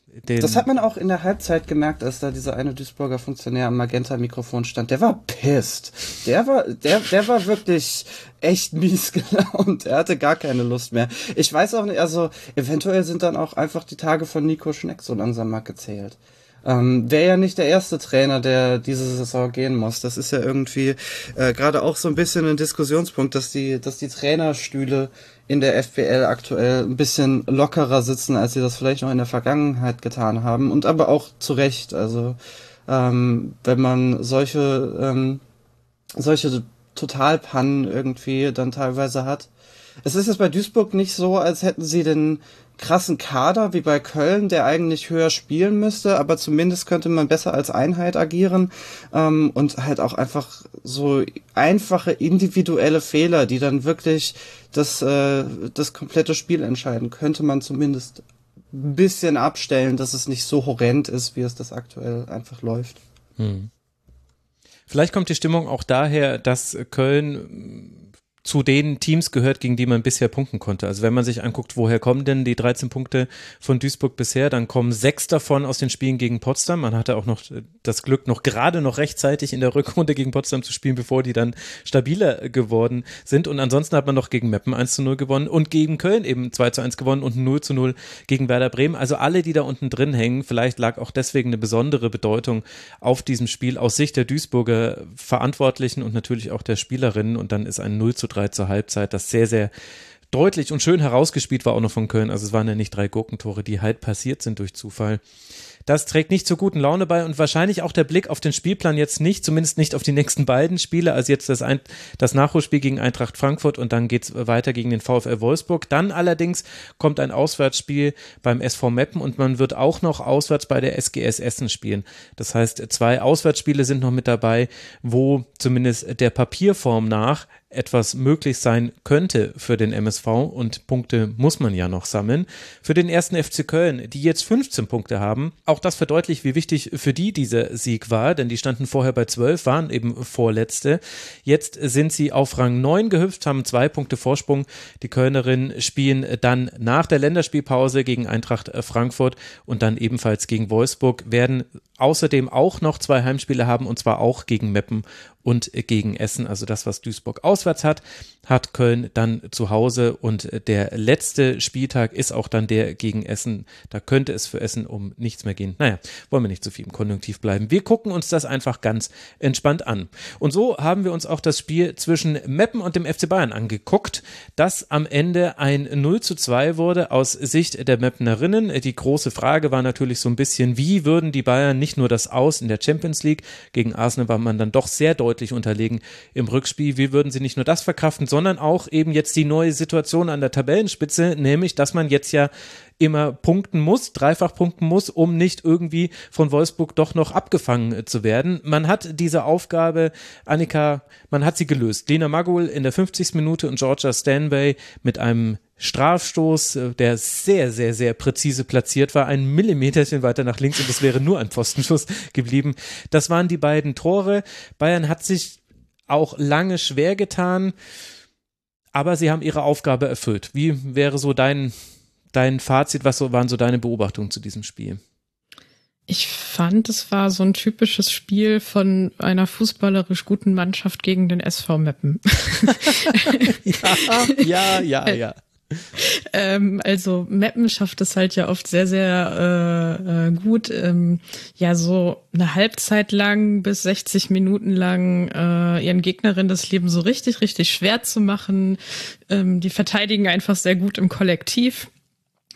C: den das hat man auch in der Halbzeit gemerkt, als da dieser eine Duisburger Funktionär am Magenta-Mikrofon stand. Der war pissed. Der war, der, der war wirklich echt mies (laughs) gelaunt. Er hatte gar keine Lust mehr. Ich weiß auch nicht, also eventuell sind dann auch einfach die Tage von Nico Schneck so langsam mal gezählt. Ähm, Wäre ja nicht der erste Trainer, der diese Saison gehen muss. Das ist ja irgendwie äh, gerade auch so ein bisschen ein Diskussionspunkt, dass die, dass die Trainerstühle in der FPL aktuell ein bisschen lockerer sitzen, als sie das vielleicht noch in der Vergangenheit getan haben. Und aber auch zu Recht. Also ähm, wenn man solche, ähm, solche Totalpannen irgendwie dann teilweise hat. Es ist jetzt bei Duisburg nicht so, als hätten sie den, krassen Kader wie bei Köln, der eigentlich höher spielen müsste, aber zumindest könnte man besser als Einheit agieren ähm, und halt auch einfach so einfache individuelle Fehler, die dann wirklich das, äh, das komplette Spiel entscheiden, könnte man zumindest ein bisschen abstellen, dass es nicht so horrend ist, wie es das aktuell einfach läuft. Hm.
A: Vielleicht kommt die Stimmung auch daher, dass Köln zu den Teams gehört, gegen die man bisher punkten konnte. Also wenn man sich anguckt, woher kommen denn die 13 Punkte von Duisburg bisher, dann kommen sechs davon aus den Spielen gegen Potsdam. Man hatte auch noch das Glück, noch gerade noch rechtzeitig in der (laughs) Rückrunde gegen Potsdam zu spielen, bevor die dann stabiler geworden sind. Und ansonsten hat man noch gegen Meppen 1 zu 0 gewonnen und gegen Köln eben 2 zu 1 gewonnen und 0 zu 0 gegen Werder Bremen. Also alle, die da unten drin hängen, vielleicht lag auch deswegen eine besondere Bedeutung auf diesem Spiel aus Sicht der Duisburger Verantwortlichen und natürlich auch der Spielerinnen. Und dann ist ein 0 zu 3 3 zur Halbzeit, das sehr, sehr deutlich und schön herausgespielt war auch noch von Köln. Also es waren ja nicht drei Gurkentore, die halt passiert sind durch Zufall. Das trägt nicht zur guten Laune bei und wahrscheinlich auch der Blick auf den Spielplan jetzt nicht, zumindest nicht auf die nächsten beiden Spiele. Also jetzt das, Ein das Nachholspiel gegen Eintracht Frankfurt und dann geht's weiter gegen den VfL Wolfsburg. Dann allerdings kommt ein Auswärtsspiel beim SV Meppen und man wird auch noch auswärts bei der SGS Essen spielen. Das heißt, zwei Auswärtsspiele sind noch mit dabei, wo zumindest der Papierform nach etwas möglich sein könnte für den MSV und Punkte muss man ja noch sammeln. Für den ersten FC Köln, die jetzt 15 Punkte haben, auch das verdeutlicht, wie wichtig für die dieser Sieg war, denn die standen vorher bei 12, waren eben Vorletzte. Jetzt sind sie auf Rang 9 gehüpft, haben zwei Punkte Vorsprung. Die Kölnerinnen spielen dann nach der Länderspielpause gegen Eintracht Frankfurt und dann ebenfalls gegen Wolfsburg, werden außerdem auch noch zwei Heimspiele haben und zwar auch gegen Meppen und gegen Essen. Also das, was Duisburg auswärts hat, hat Köln dann zu Hause und der letzte Spieltag ist auch dann der gegen Essen. Da könnte es für Essen um nichts mehr gehen. Naja, wollen wir nicht zu viel im Konjunktiv bleiben. Wir gucken uns das einfach ganz entspannt an. Und so haben wir uns auch das Spiel zwischen Meppen und dem FC Bayern angeguckt, das am Ende ein 0 zu 2 wurde aus Sicht der Meppenerinnen. Die große Frage war natürlich so ein bisschen, wie würden die Bayern nicht nur das Aus in der Champions League, gegen Arsenal war man dann doch sehr deutlich deutlich unterlegen im Rückspiel. Wie würden sie nicht nur das verkraften, sondern auch eben jetzt die neue Situation an der Tabellenspitze, nämlich, dass man jetzt ja immer punkten muss, dreifach punkten muss, um nicht irgendwie von Wolfsburg doch noch abgefangen zu werden. Man hat diese Aufgabe, Annika, man hat sie gelöst. Lena Magul in der 50. Minute und Georgia Stanway mit einem Strafstoß, äh, der sehr, sehr, sehr präzise platziert war, ein Millimeterchen weiter nach links und es wäre nur ein Pfostenschuss (laughs) geblieben. Das waren die beiden Tore. Bayern hat sich auch lange schwer getan, aber sie haben ihre Aufgabe erfüllt. Wie wäre so dein, dein Fazit? Was so, waren so deine Beobachtungen zu diesem Spiel?
B: Ich fand, es war so ein typisches Spiel von einer fußballerisch guten Mannschaft gegen den SV Meppen. (laughs)
A: ja, ja, ja, ja (laughs)
B: ähm, also Mappen schafft es halt ja oft sehr, sehr äh, äh, gut, ähm, ja so eine Halbzeit lang bis 60 Minuten lang äh, ihren Gegnerinnen das Leben so richtig, richtig schwer zu machen. Ähm, die verteidigen einfach sehr gut im Kollektiv.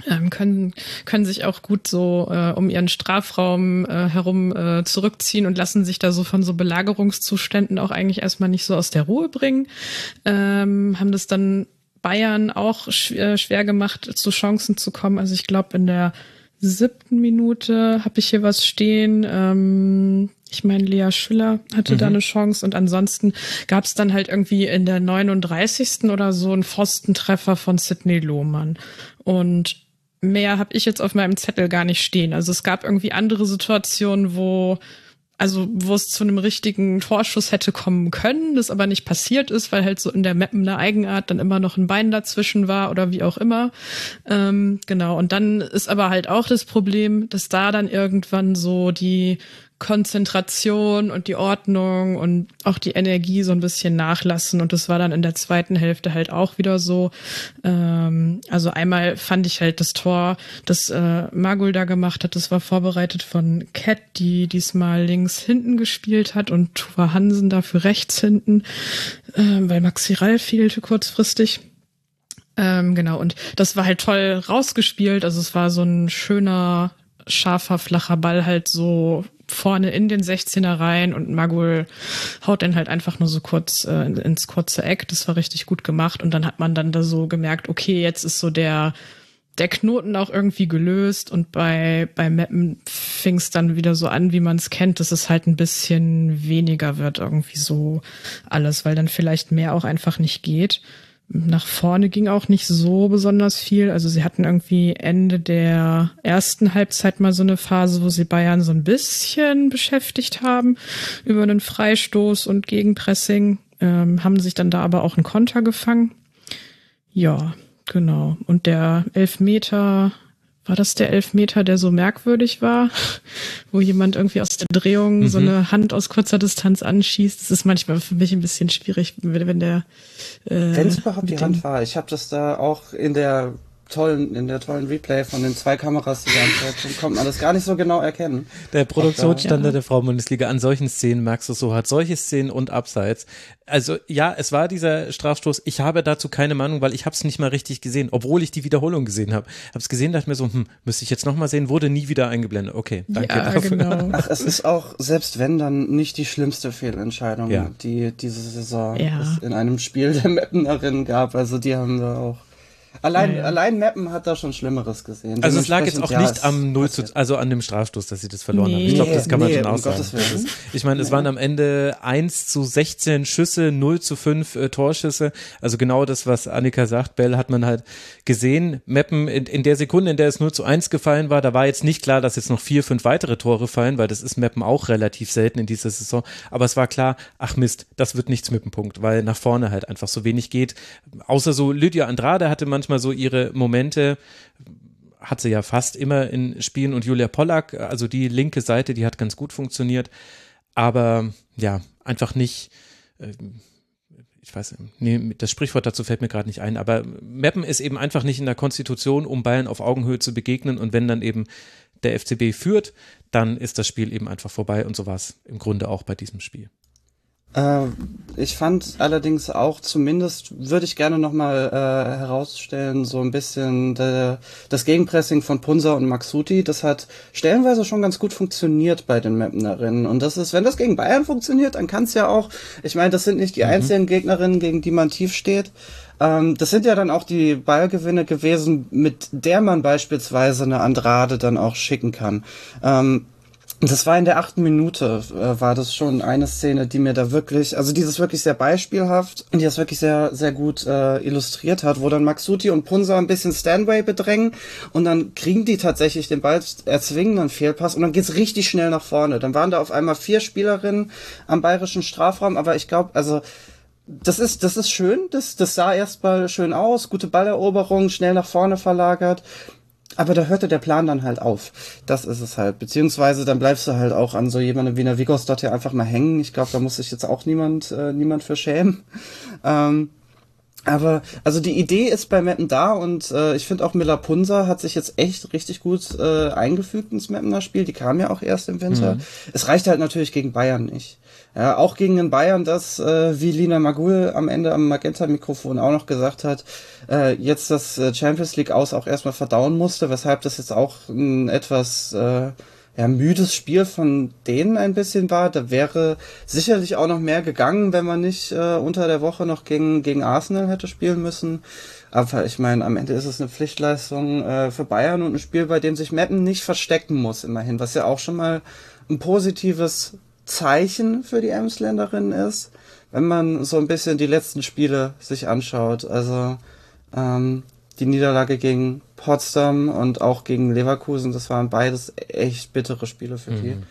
B: Ähm, können, können sich auch gut so äh, um ihren Strafraum äh, herum äh, zurückziehen und lassen sich da so von so Belagerungszuständen auch eigentlich erstmal nicht so aus der Ruhe bringen. Ähm, haben das dann Bayern auch schwer, äh, schwer gemacht, zu Chancen zu kommen. Also ich glaube, in der siebten Minute habe ich hier was stehen. Ähm, ich meine, Lea Schüller hatte mhm. da eine Chance und ansonsten gab es dann halt irgendwie in der 39. oder so einen Pfostentreffer von Sidney Lohmann. Und mehr habe ich jetzt auf meinem Zettel gar nicht stehen. Also es gab irgendwie andere Situationen, wo also wo es zu einem richtigen Torschuss hätte kommen können, das aber nicht passiert ist, weil halt so in der Mappen eine Eigenart dann immer noch ein Bein dazwischen war oder wie auch immer. Ähm, genau, und dann ist aber halt auch das Problem, dass da dann irgendwann so die Konzentration und die Ordnung und auch die Energie so ein bisschen nachlassen. Und das war dann in der zweiten Hälfte halt auch wieder so. Ähm, also einmal fand ich halt das Tor, das äh, Magul da gemacht hat, das war vorbereitet von Cat, die diesmal links hinten gespielt hat und Tuva Hansen dafür rechts hinten, äh, weil Maxi Rall fehlte kurzfristig. Ähm, genau, und das war halt toll rausgespielt. Also es war so ein schöner, scharfer, flacher Ball halt so vorne in den 16er rein und Magul haut dann halt einfach nur so kurz äh, ins kurze Eck. Das war richtig gut gemacht und dann hat man dann da so gemerkt, okay, jetzt ist so der der Knoten auch irgendwie gelöst und bei, bei Mappen fing es dann wieder so an, wie man es kennt, dass es halt ein bisschen weniger wird, irgendwie so alles, weil dann vielleicht mehr auch einfach nicht geht. Nach vorne ging auch nicht so besonders viel. Also sie hatten irgendwie Ende der ersten Halbzeit mal so eine Phase, wo sie Bayern so ein bisschen beschäftigt haben über einen Freistoß und Gegenpressing, ähm, haben sich dann da aber auch einen Konter gefangen. Ja, Genau. Und der Elfmeter, war das der Elfmeter, der so merkwürdig war, wo jemand irgendwie aus der Drehung mhm. so eine Hand aus kurzer Distanz anschießt? Das ist manchmal für mich ein bisschen schwierig, wenn der.
C: Äh, wenn es überhaupt die Hand war. Ich habe das da auch in der tollen, in der tollen Replay von den zwei Kameras, die da am kommt man das gar nicht so genau erkennen.
A: Der Produktionsstandard der Frauenbundesliga an solchen Szenen merkst du so hat solche Szenen und Abseits. Also ja, es war dieser Strafstoß. Ich habe dazu keine Meinung, weil ich habe es nicht mal richtig gesehen, obwohl ich die Wiederholung gesehen habe. Habe es gesehen, dachte mir so, hm, müsste ich jetzt noch mal sehen, wurde nie wieder eingeblendet. Okay, danke ja, dafür. Genau. (laughs)
C: Ach, es ist auch selbst wenn dann nicht die schlimmste Fehlentscheidung, ja. die diese Saison ja. in einem Spiel der Mappenerinnen gab. Also die haben da auch Allein, ja, allein Mappen hat da schon Schlimmeres gesehen.
A: Also es lag jetzt auch ja, nicht am 0 zu, also an dem Strafstoß, dass sie das verloren nee. haben. Ich glaube, das kann man nee, schon aussagen. Um (laughs) ich meine, es nee. waren am Ende 1 zu 16 Schüsse, 0 zu 5 äh, Torschüsse. Also genau das, was Annika sagt, Bell hat man halt gesehen. Mappen in, in, der Sekunde, in der es 0 zu 1 gefallen war, da war jetzt nicht klar, dass jetzt noch vier, fünf weitere Tore fallen, weil das ist Mappen auch relativ selten in dieser Saison. Aber es war klar, ach Mist, das wird nichts mit dem Punkt, weil nach vorne halt einfach so wenig geht. Außer so Lydia Andrade hatte manchmal manchmal so ihre Momente, hat sie ja fast immer in Spielen und Julia Pollack, also die linke Seite, die hat ganz gut funktioniert, aber ja, einfach nicht, äh, ich weiß, nee, das Sprichwort dazu fällt mir gerade nicht ein, aber Meppen ist eben einfach nicht in der Konstitution, um Bayern auf Augenhöhe zu begegnen und wenn dann eben der FCB führt, dann ist das Spiel eben einfach vorbei und so war es im Grunde auch bei diesem Spiel.
C: Äh, ich fand allerdings auch, zumindest würde ich gerne nochmal äh, herausstellen, so ein bisschen de, das Gegenpressing von Punsa und Maxuti. Das hat stellenweise schon ganz gut funktioniert bei den Mapnerinnen. Und das ist, wenn das gegen Bayern funktioniert, dann kann es ja auch, ich meine, das sind nicht die mhm. einzigen Gegnerinnen, gegen die man tief steht. Ähm, das sind ja dann auch die Ballgewinne gewesen, mit der man beispielsweise eine Andrade dann auch schicken kann. Ähm, das war in der achten Minute, äh, war das schon eine Szene, die mir da wirklich, also dieses wirklich sehr beispielhaft, die das wirklich sehr, sehr gut äh, illustriert hat, wo dann Maxuti und Punsa ein bisschen Stanway bedrängen und dann kriegen die tatsächlich den Ball, erzwingen einen Fehlpass und dann geht's richtig schnell nach vorne. Dann waren da auf einmal vier Spielerinnen am bayerischen Strafraum, aber ich glaube, also das ist, das ist schön, das, das sah erstmal schön aus, gute Balleroberung, schnell nach vorne verlagert. Aber da hörte der Plan dann halt auf. Das ist es halt. Beziehungsweise dann bleibst du halt auch an so jemandem wie einer Vigos dort hier einfach mal hängen. Ich glaube, da muss sich jetzt auch niemand, äh, niemand für schämen. (laughs) Ähm, aber also die Idee ist bei Mappen da und äh, ich finde auch Miller Punza hat sich jetzt echt richtig gut äh, eingefügt ins Mappener Spiel. Die kam ja auch erst im Winter. Mhm. Es reicht halt natürlich gegen Bayern nicht. Ja, auch gegen den Bayern, das, äh, wie Lina Magul am Ende am Magenta-Mikrofon auch noch gesagt hat, äh, jetzt das äh, Champions League aus auch erstmal verdauen musste, weshalb das jetzt auch ein etwas äh, ja, müdes Spiel von denen ein bisschen war. Da wäre sicherlich auch noch mehr gegangen, wenn man nicht äh, unter der Woche noch gegen, gegen Arsenal hätte spielen müssen. Aber ich meine, am Ende ist es eine Pflichtleistung äh, für Bayern und ein Spiel, bei dem sich Meppen nicht verstecken muss, immerhin, was ja auch schon mal ein positives Zeichen für die Emsländerinnen ist, wenn man so ein bisschen die letzten Spiele sich anschaut. Also ähm, die Niederlage gegen Potsdam und auch gegen Leverkusen, das waren beides echt bittere Spiele für die. Mhm.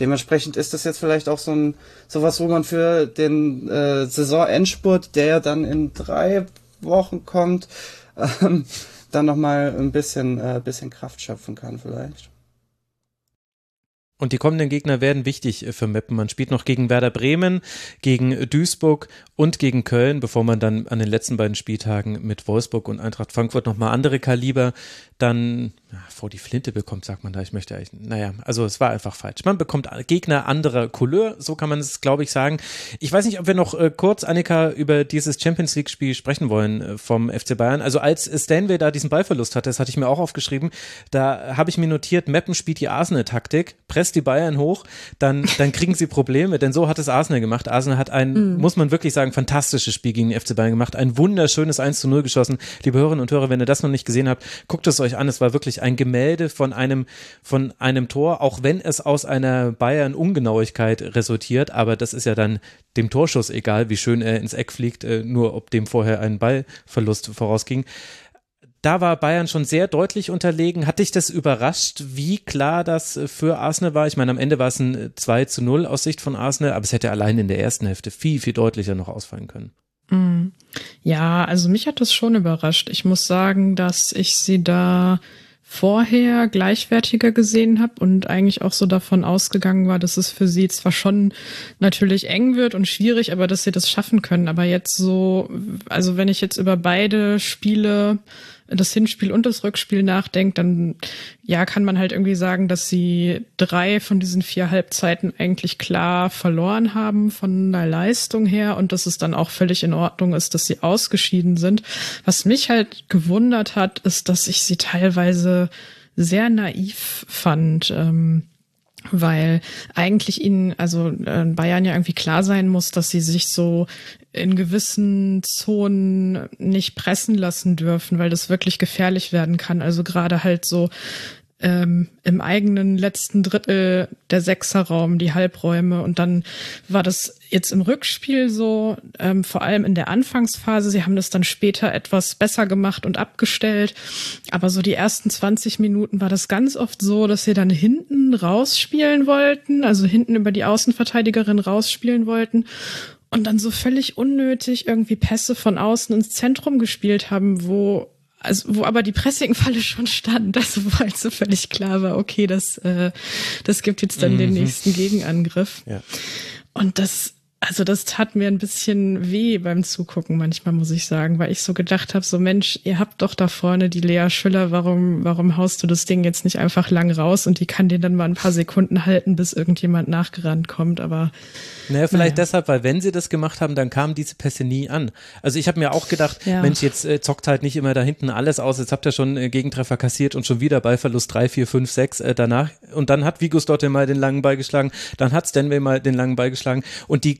C: Dementsprechend ist das jetzt vielleicht auch so ein sowas, wo man für den äh, Saisonendspurt, der ja dann in drei Wochen kommt, (laughs) ähm, dann noch mal ein bisschen äh, bisschen Kraft schöpfen kann vielleicht.
A: Und die kommenden Gegner werden wichtig äh, für Meppen. Man spielt noch gegen Werder Bremen, gegen Duisburg und gegen Köln, bevor man dann an den letzten beiden Spieltagen mit Wolfsburg und Eintracht Frankfurt nochmal andere Kaliber dann vor die Flinte bekommt, sagt man da. Ich möchte eigentlich, naja, also es war einfach falsch. Man bekommt Gegner anderer Couleur, so kann man es, glaube ich, sagen. Ich weiß nicht, ob wir noch äh, kurz, Annika, über dieses Champions League-Spiel sprechen wollen äh, vom FC Bayern. Also als Stanway da diesen Ballverlust hatte, das hatte ich mir auch aufgeschrieben, da habe ich mir notiert, Meppen spielt die Arsenal-Taktik, presst die Bayern hoch, dann, dann kriegen sie Probleme, denn so hat es Arsenal gemacht. Arsenal hat ein, mhm. muss man wirklich sagen, fantastisches Spiel gegen den FC Bayern gemacht, ein wunderschönes 1 zu 0 geschossen. Liebe Hörerinnen und Hörer, wenn ihr das noch nicht gesehen habt, guckt es euch an, es war wirklich ein Gemälde von einem, von einem Tor, auch wenn es aus einer Bayern-Ungenauigkeit resultiert, aber das ist ja dann dem Torschuss egal, wie schön er ins Eck fliegt, äh, nur ob dem vorher ein Ballverlust vorausging da war Bayern schon sehr deutlich unterlegen. Hat dich das überrascht, wie klar das äh, für Arsenal war? Ich meine, am Ende war es ein 2 zu 0 aus Sicht von Arsenal, aber es hätte allein in der ersten Hälfte viel, viel deutlicher noch ausfallen können.
B: Mm. Ja, also mich hat das schon überrascht. Ich muss sagen, dass ich sie da vorher gleichwertiger gesehen habe und eigentlich auch so davon ausgegangen war, dass es für sie zwar schon natürlich eng wird und schwierig, aber dass sie das schaffen können. Aber jetzt so, also wenn ich jetzt über beide Spiele das Hinspiel und das Rückspiel nachdenkt, dann ja, kann man halt irgendwie sagen, dass sie drei von diesen vier Halbzeiten eigentlich klar verloren haben von der Leistung her und dass es dann auch völlig in Ordnung ist, dass sie ausgeschieden sind. Was mich halt gewundert hat, ist, dass ich sie teilweise sehr naiv fand. Ähm, weil eigentlich ihnen, also äh, Bayern ja irgendwie klar sein muss, dass sie sich so in gewissen Zonen nicht pressen lassen dürfen, weil das wirklich gefährlich werden kann. Also gerade halt so ähm, im eigenen letzten Drittel der Sechserraum, die Halbräume. Und dann war das jetzt im Rückspiel so, ähm, vor allem in der Anfangsphase. Sie haben das dann später etwas besser gemacht und abgestellt. Aber so die ersten 20 Minuten war das ganz oft so, dass sie dann hinten rausspielen wollten, also hinten über die Außenverteidigerin rausspielen wollten und dann so völlig unnötig irgendwie Pässe von außen ins Zentrum gespielt haben, wo also wo aber die Pressing-Falle schon stand, also wo halt so völlig klar war, okay, das, äh, das gibt jetzt dann mhm. den nächsten Gegenangriff. Ja. Und das, also das tat mir ein bisschen weh beim Zugucken manchmal, muss ich sagen, weil ich so gedacht habe, so Mensch, ihr habt doch da vorne die Lea Schüller, warum, warum haust du das Ding jetzt nicht einfach lang raus und die kann den dann mal ein paar Sekunden halten, bis irgendjemand nachgerannt kommt, aber
A: naja, vielleicht naja. deshalb, weil wenn sie das gemacht haben, dann kamen diese Pässe nie an. Also ich habe mir auch gedacht, ja. Mensch, jetzt äh, zockt halt nicht immer da hinten alles aus. Jetzt habt ihr schon äh, Gegentreffer kassiert und schon wieder Ballverlust 3, 4, 5, 6 äh, danach. Und dann hat Vigus dort mal den langen Ball geschlagen, dann hat Stanway mal den langen Ball geschlagen und die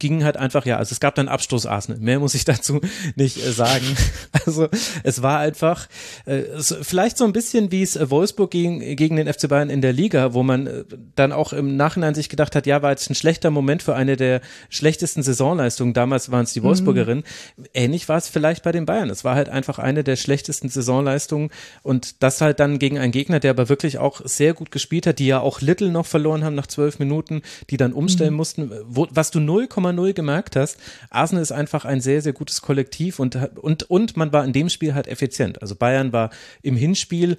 A: gingen halt einfach, ja, also es gab dann Abstoß Arsenal. Mehr muss ich (laughs) dazu nicht äh, sagen. (laughs) Also es war einfach äh, vielleicht so ein bisschen wie es äh, Wolfsburg gegen, gegen den FC Bayern in der Liga, wo man äh, dann auch im Nachhinein sich gedacht hat, ja, war jetzt ein schlechter Moment für eine der schlechtesten Saisonleistungen. Damals waren es die Wolfsburgerinnen. Mhm. Ähnlich war es vielleicht bei den Bayern. Es war halt einfach eine der schlechtesten Saisonleistungen und das halt dann gegen einen Gegner, der aber wirklich auch sehr gut gespielt hat, die ja auch Little noch verloren haben nach zwölf Minuten, die dann umstellen mhm. mussten, wo, was du 0,0 gemerkt hast. Arsenal ist einfach ein sehr, sehr gutes Kollektiv und, und, und man war in dem Spiel halt effizient. Also Bayern war im Hinspiel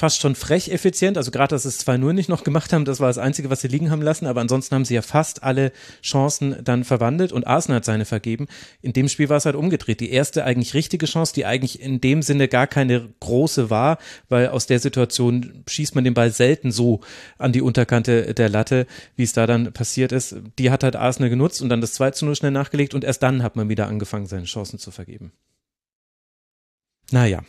A: fast schon frech effizient. Also gerade, dass es 2-0 nicht noch gemacht haben, das war das Einzige, was sie liegen haben lassen. Aber ansonsten haben sie ja fast alle Chancen dann verwandelt und Arsenal hat seine vergeben. In dem Spiel war es halt umgedreht. Die erste eigentlich richtige Chance, die eigentlich in dem Sinne gar keine große war, weil aus der Situation schießt man den Ball selten so an die Unterkante der Latte, wie es da dann passiert ist. Die hat halt Arsenal genutzt und dann das 2-0 schnell nachgelegt und erst dann hat man wieder angefangen, seine Chancen zu vergeben. Naja,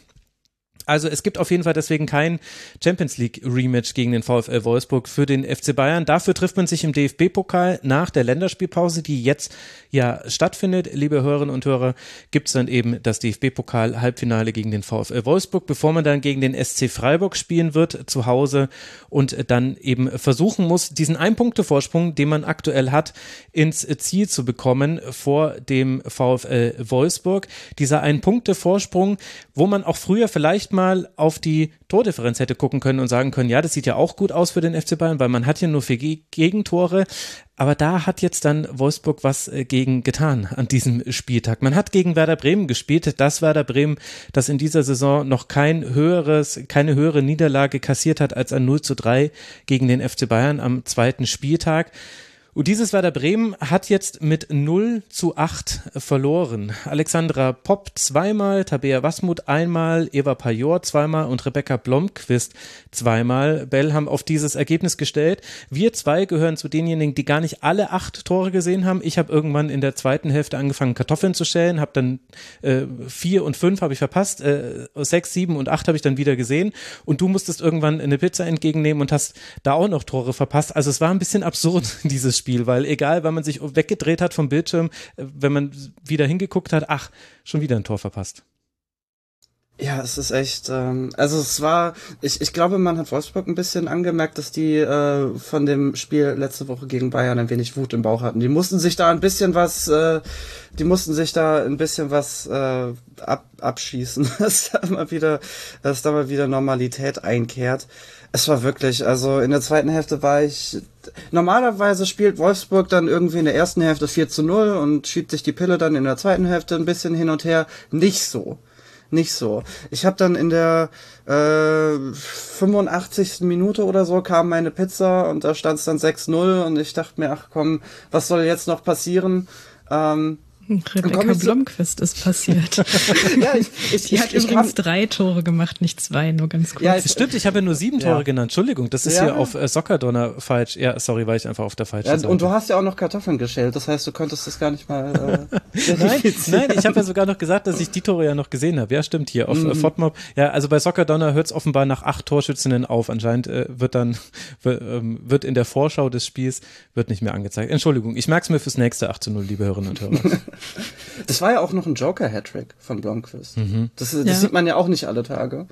A: also es gibt auf jeden Fall deswegen kein Champions League Rematch gegen den VfL Wolfsburg für den FC Bayern. Dafür trifft man sich im DFB-Pokal nach der Länderspielpause, die jetzt ja stattfindet. Liebe Hörerinnen und Hörer, gibt es dann eben das DFB-Pokal-Halbfinale gegen den VfL Wolfsburg, bevor man dann gegen den SC Freiburg spielen wird zu Hause und dann eben versuchen muss, diesen Ein-Punkte-Vorsprung, den man aktuell hat, ins Ziel zu bekommen vor dem VfL Wolfsburg. Dieser Ein-Punkte-Vorsprung, wo man auch früher vielleicht vielleicht mal auf die Tordifferenz hätte gucken können und sagen können, ja, das sieht ja auch gut aus für den FC Bayern, weil man hat ja nur vier Gegentore. Aber da hat jetzt dann Wolfsburg was äh, gegen getan an diesem Spieltag. Man hat gegen Werder Bremen gespielt. Das Werder Bremen, das in dieser Saison noch kein höheres, keine höhere Niederlage kassiert hat als ein 0 zu 3 gegen den FC Bayern am zweiten Spieltag. Und dieses Werder Bremen hat jetzt mit 0 zu 8 verloren. Alexandra Popp zweimal, Tabea Wasmut einmal, Eva Pajor zweimal und Rebecca Blomqvist zweimal. Bell haben auf dieses Ergebnis gestellt. Wir zwei gehören zu denjenigen, die gar nicht alle acht Tore gesehen haben. Ich habe irgendwann in der zweiten Hälfte angefangen, Kartoffeln zu schälen, habe dann äh, vier und fünf habe ich verpasst, äh, sechs, sieben und acht habe ich dann wieder gesehen. Und du musstest irgendwann eine Pizza entgegennehmen und hast da auch noch Tore verpasst. Also es war ein bisschen absurd, (laughs) dieses Spiel, weil egal, wenn man sich weggedreht hat vom Bildschirm, äh, wenn man wieder hingeguckt hat, ach, schon wieder ein Tor verpasst.
C: Ja, es ist echt, ähm, also es war, ich, ich glaube, man hat Wolfsburg ein bisschen angemerkt, dass die äh, von dem Spiel letzte Woche gegen Bayern ein wenig Wut im Bauch hatten. Die mussten sich da ein bisschen was, äh, die mussten sich da ein bisschen was äh, ab, abschießen, (laughs) dass da mal wieder, dass da mal wieder Normalität einkehrt. Es war wirklich, also in der zweiten Hälfte war ich, normalerweise spielt Wolfsburg dann irgendwie in der ersten Hälfte 4 zu 0 und schiebt sich die Pille dann in der zweiten Hälfte ein bisschen hin und her. Nicht so nicht so. Ich habe dann in der äh, 85. Minute oder so kam meine Pizza und da stand es dann 6-0 und ich dachte mir, ach komm, was soll jetzt noch passieren? Ähm,
B: Rebecca Blomqvist ist passiert. (laughs) ja, ich, ich, Die ich, hat ich, übrigens drei Tore gemacht, nicht zwei, nur ganz kurz.
A: Ja, es stimmt, ich habe ja nur sieben Tore ja. genannt. Entschuldigung, das ist ja. hier auf äh, Sockerdonner falsch. Ja, sorry, war ich einfach auf der falschen ja, Seite.
C: Und du hast ja auch noch Kartoffeln geschält, das heißt, du könntest das gar nicht mal
A: äh, (laughs) Nein, nein, ich habe ja sogar noch gesagt, dass ich die Tore ja noch gesehen habe. Ja, stimmt, hier auf äh, mhm. äh, Fotmob. Ja, also bei Sockerdonner hört es offenbar nach acht Torschützinnen auf. Anscheinend äh, wird dann, (laughs) ähm, wird in der Vorschau des Spiels, wird nicht mehr angezeigt. Entschuldigung, ich merke es mir fürs nächste 8 zu 0, liebe Hörerinnen und Hörer.
C: Das war ja auch noch ein Joker-Hattrick von Blomqvist. Mhm. Das, das ja. sieht man ja auch nicht alle Tage.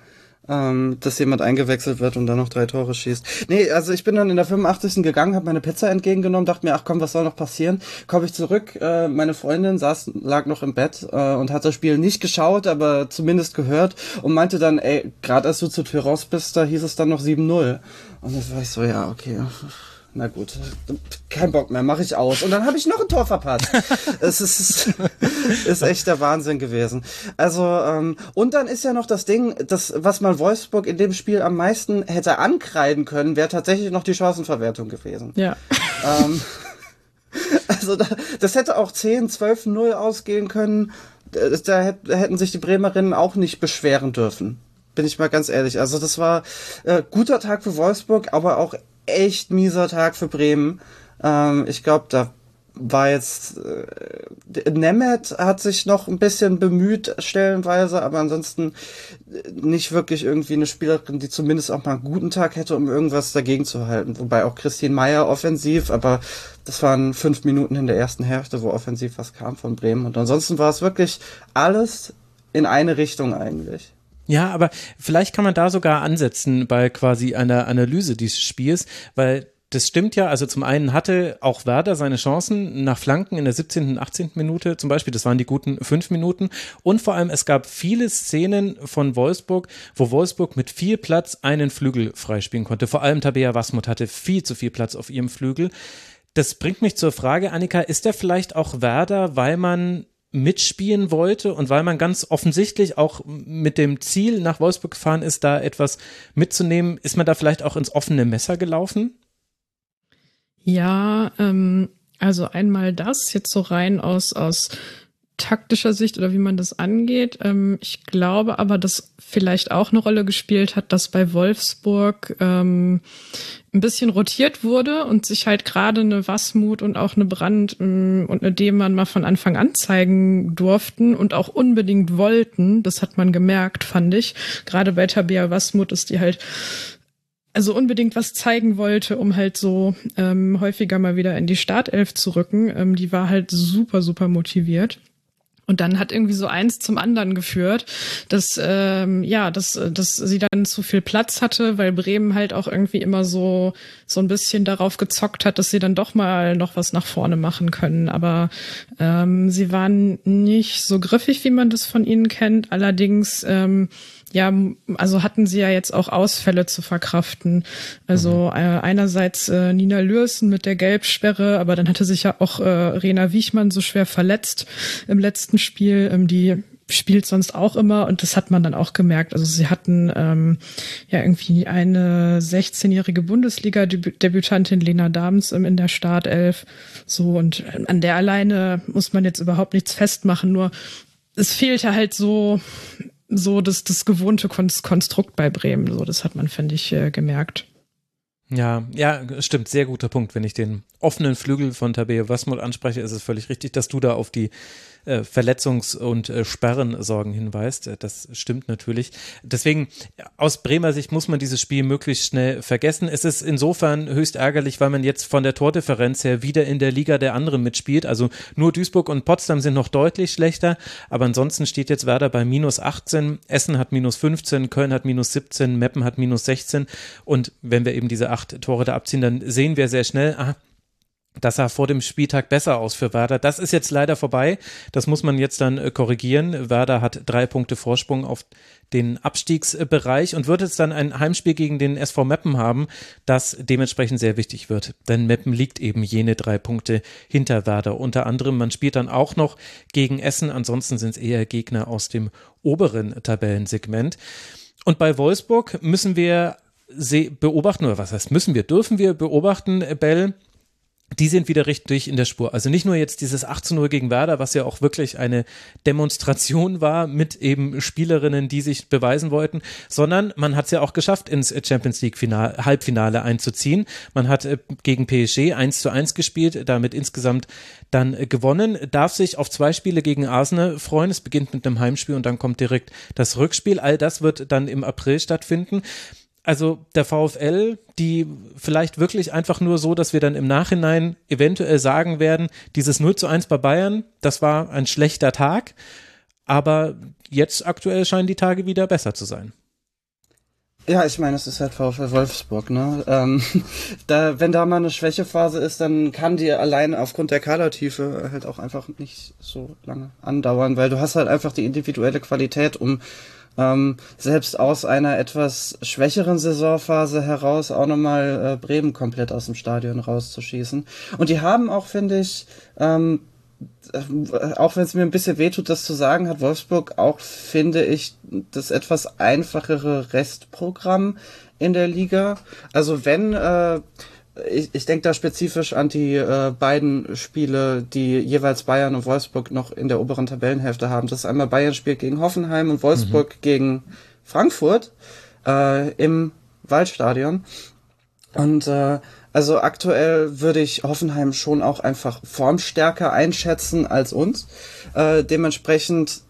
C: Ähm, dass jemand eingewechselt wird und dann noch drei Tore schießt. Nee, also ich bin dann in der 85. gegangen, habe meine Pizza entgegengenommen, dachte mir, ach komm, was soll noch passieren? Komme ich zurück, äh, meine Freundin saß, lag noch im Bett äh, und hat das Spiel nicht geschaut, aber zumindest gehört und meinte dann, ey, gerade als du zur Tür raus bist, da hieß es dann noch 7-0. Und das war ich so, ja, okay na gut, kein Bock mehr, mache ich aus. Und dann habe ich noch ein Tor verpasst. (laughs) es ist, ist echt der Wahnsinn gewesen. Also, ähm, und dann ist ja noch das Ding, das, was man Wolfsburg in dem Spiel am meisten hätte ankreiden können, wäre tatsächlich noch die Chancenverwertung gewesen.
B: Ja.
C: Ähm, (laughs) also, da, das hätte auch 10, 12, 0 ausgehen können. Da hätten sich die Bremerinnen auch nicht beschweren dürfen bin ich mal ganz ehrlich. Also das war äh, guter Tag für Wolfsburg, aber auch echt mieser Tag für Bremen. Ähm, ich glaube, da war jetzt äh, Nemeth hat sich noch ein bisschen bemüht stellenweise, aber ansonsten äh, nicht wirklich irgendwie eine Spielerin, die zumindest auch mal einen guten Tag hätte, um irgendwas dagegen zu halten. Wobei auch Christine Meyer offensiv, aber das waren fünf Minuten in der ersten Hälfte, wo offensiv was kam von Bremen. Und ansonsten war es wirklich alles in eine Richtung eigentlich.
A: Ja, aber vielleicht kann man da sogar ansetzen bei quasi einer Analyse dieses Spiels, weil das stimmt ja. Also zum einen hatte auch Werder seine Chancen nach Flanken in der 17. und 18. Minute zum Beispiel. Das waren die guten fünf Minuten. Und vor allem, es gab viele Szenen von Wolfsburg, wo Wolfsburg mit viel Platz einen Flügel freispielen konnte. Vor allem Tabea Wasmut hatte viel zu viel Platz auf ihrem Flügel. Das bringt mich zur Frage, Annika, ist der vielleicht auch Werder, weil man mitspielen wollte und weil man ganz offensichtlich auch mit dem Ziel nach Wolfsburg gefahren ist, da etwas mitzunehmen, ist man da vielleicht auch ins offene Messer gelaufen?
B: Ja, ähm, also einmal das jetzt so rein aus aus taktischer Sicht oder wie man das angeht. Ähm, ich glaube aber, dass vielleicht auch eine Rolle gespielt hat, dass bei Wolfsburg ähm, ein bisschen rotiert wurde und sich halt gerade eine Wasmut und auch eine Brand ähm, und eine Demann mal von Anfang an zeigen durften und auch unbedingt wollten. Das hat man gemerkt, fand ich. Gerade bei Tabea Wasmut ist die halt also unbedingt was zeigen wollte, um halt so ähm, häufiger mal wieder in die Startelf zu rücken. Ähm, die war halt super, super motiviert. Und dann hat irgendwie so eins zum anderen geführt, dass ähm, ja, dass, dass sie dann zu viel Platz hatte, weil Bremen halt auch irgendwie immer so so ein bisschen darauf gezockt hat, dass sie dann doch mal noch was nach vorne machen können. Aber ähm, sie waren nicht so griffig, wie man das von ihnen kennt. Allerdings ähm, ja, also hatten sie ja jetzt auch Ausfälle zu verkraften. Also mhm. äh, einerseits äh, Nina Lürsen mit der Gelbsperre, aber dann hatte sich ja auch äh, Rena Wiechmann so schwer verletzt im letzten Spiel, ähm, die spielt sonst auch immer und das hat man dann auch gemerkt. Also sie hatten ähm, ja irgendwie eine 16-jährige Bundesliga-Debütantin Lena Dams in der Startelf. So und an der alleine muss man jetzt überhaupt nichts festmachen. Nur es fehlte halt so so das das gewohnte Konstrukt bei Bremen. So das hat man finde ich äh, gemerkt.
A: Ja, ja, stimmt, sehr guter Punkt. Wenn ich den offenen Flügel von Tabea Wasmol anspreche, ist es völlig richtig, dass du da auf die äh, Verletzungs- und äh, Sperrensorgen hinweist. Äh, das stimmt natürlich. Deswegen, aus Bremer Sicht muss man dieses Spiel möglichst schnell vergessen. Es ist insofern höchst ärgerlich, weil man jetzt von der Tordifferenz her wieder in der Liga der anderen mitspielt. Also nur Duisburg und Potsdam sind noch deutlich schlechter, aber ansonsten steht jetzt Werder bei minus 18, Essen hat minus 15, Köln hat minus 17, Meppen hat minus 16 und wenn wir eben diese acht Tore da abziehen, dann sehen wir sehr schnell, ah, das sah vor dem Spieltag besser aus für Werder. Das ist jetzt leider vorbei. Das muss man jetzt dann äh, korrigieren. Werder hat drei Punkte Vorsprung auf den Abstiegsbereich und wird jetzt dann ein Heimspiel gegen den SV Meppen haben, das dementsprechend sehr wichtig wird. Denn Meppen liegt eben jene drei Punkte hinter Werder. Unter anderem, man spielt dann auch noch gegen Essen. Ansonsten sind es eher Gegner aus dem oberen Tabellensegment. Und bei Wolfsburg müssen wir beobachten, oder was heißt müssen wir, dürfen wir beobachten, Bell, die sind wieder richtig in der Spur. Also nicht nur jetzt dieses 18-0 gegen Werder, was ja auch wirklich eine Demonstration war mit eben Spielerinnen, die sich beweisen wollten, sondern man hat es ja auch geschafft, ins Champions League Final, Halbfinale einzuziehen. Man hat äh, gegen PSG 1 zu 1 gespielt, damit insgesamt dann gewonnen, darf sich auf zwei Spiele gegen Arsenal freuen. Es beginnt mit einem Heimspiel und dann kommt direkt das Rückspiel. All das wird dann im April stattfinden also der VfL, die vielleicht wirklich einfach nur so, dass wir dann im Nachhinein eventuell sagen werden, dieses 0 zu 1 bei Bayern, das war ein schlechter Tag, aber jetzt aktuell scheinen die Tage wieder besser zu sein.
C: Ja, ich meine, es ist halt VfL Wolfsburg, ne? Ähm, (laughs) da, wenn da mal eine Schwächephase ist, dann kann die allein aufgrund der Kadertiefe halt auch einfach nicht so lange andauern, weil du hast halt einfach die individuelle Qualität, um ähm, selbst aus einer etwas schwächeren Saisonphase heraus auch nochmal äh, Bremen komplett aus dem Stadion rauszuschießen. Und die haben auch, finde ich, ähm, äh, auch wenn es mir ein bisschen wehtut, das zu sagen, hat Wolfsburg auch, finde ich, das etwas einfachere Restprogramm in der Liga. Also wenn äh, ich, ich denke da spezifisch an die äh, beiden Spiele, die jeweils Bayern und Wolfsburg noch in der oberen Tabellenhälfte haben. Das ist einmal Bayern spielt gegen Hoffenheim und Wolfsburg mhm. gegen Frankfurt äh, im Waldstadion. Und äh, also aktuell würde ich Hoffenheim schon auch einfach formstärker einschätzen als uns. Äh, dementsprechend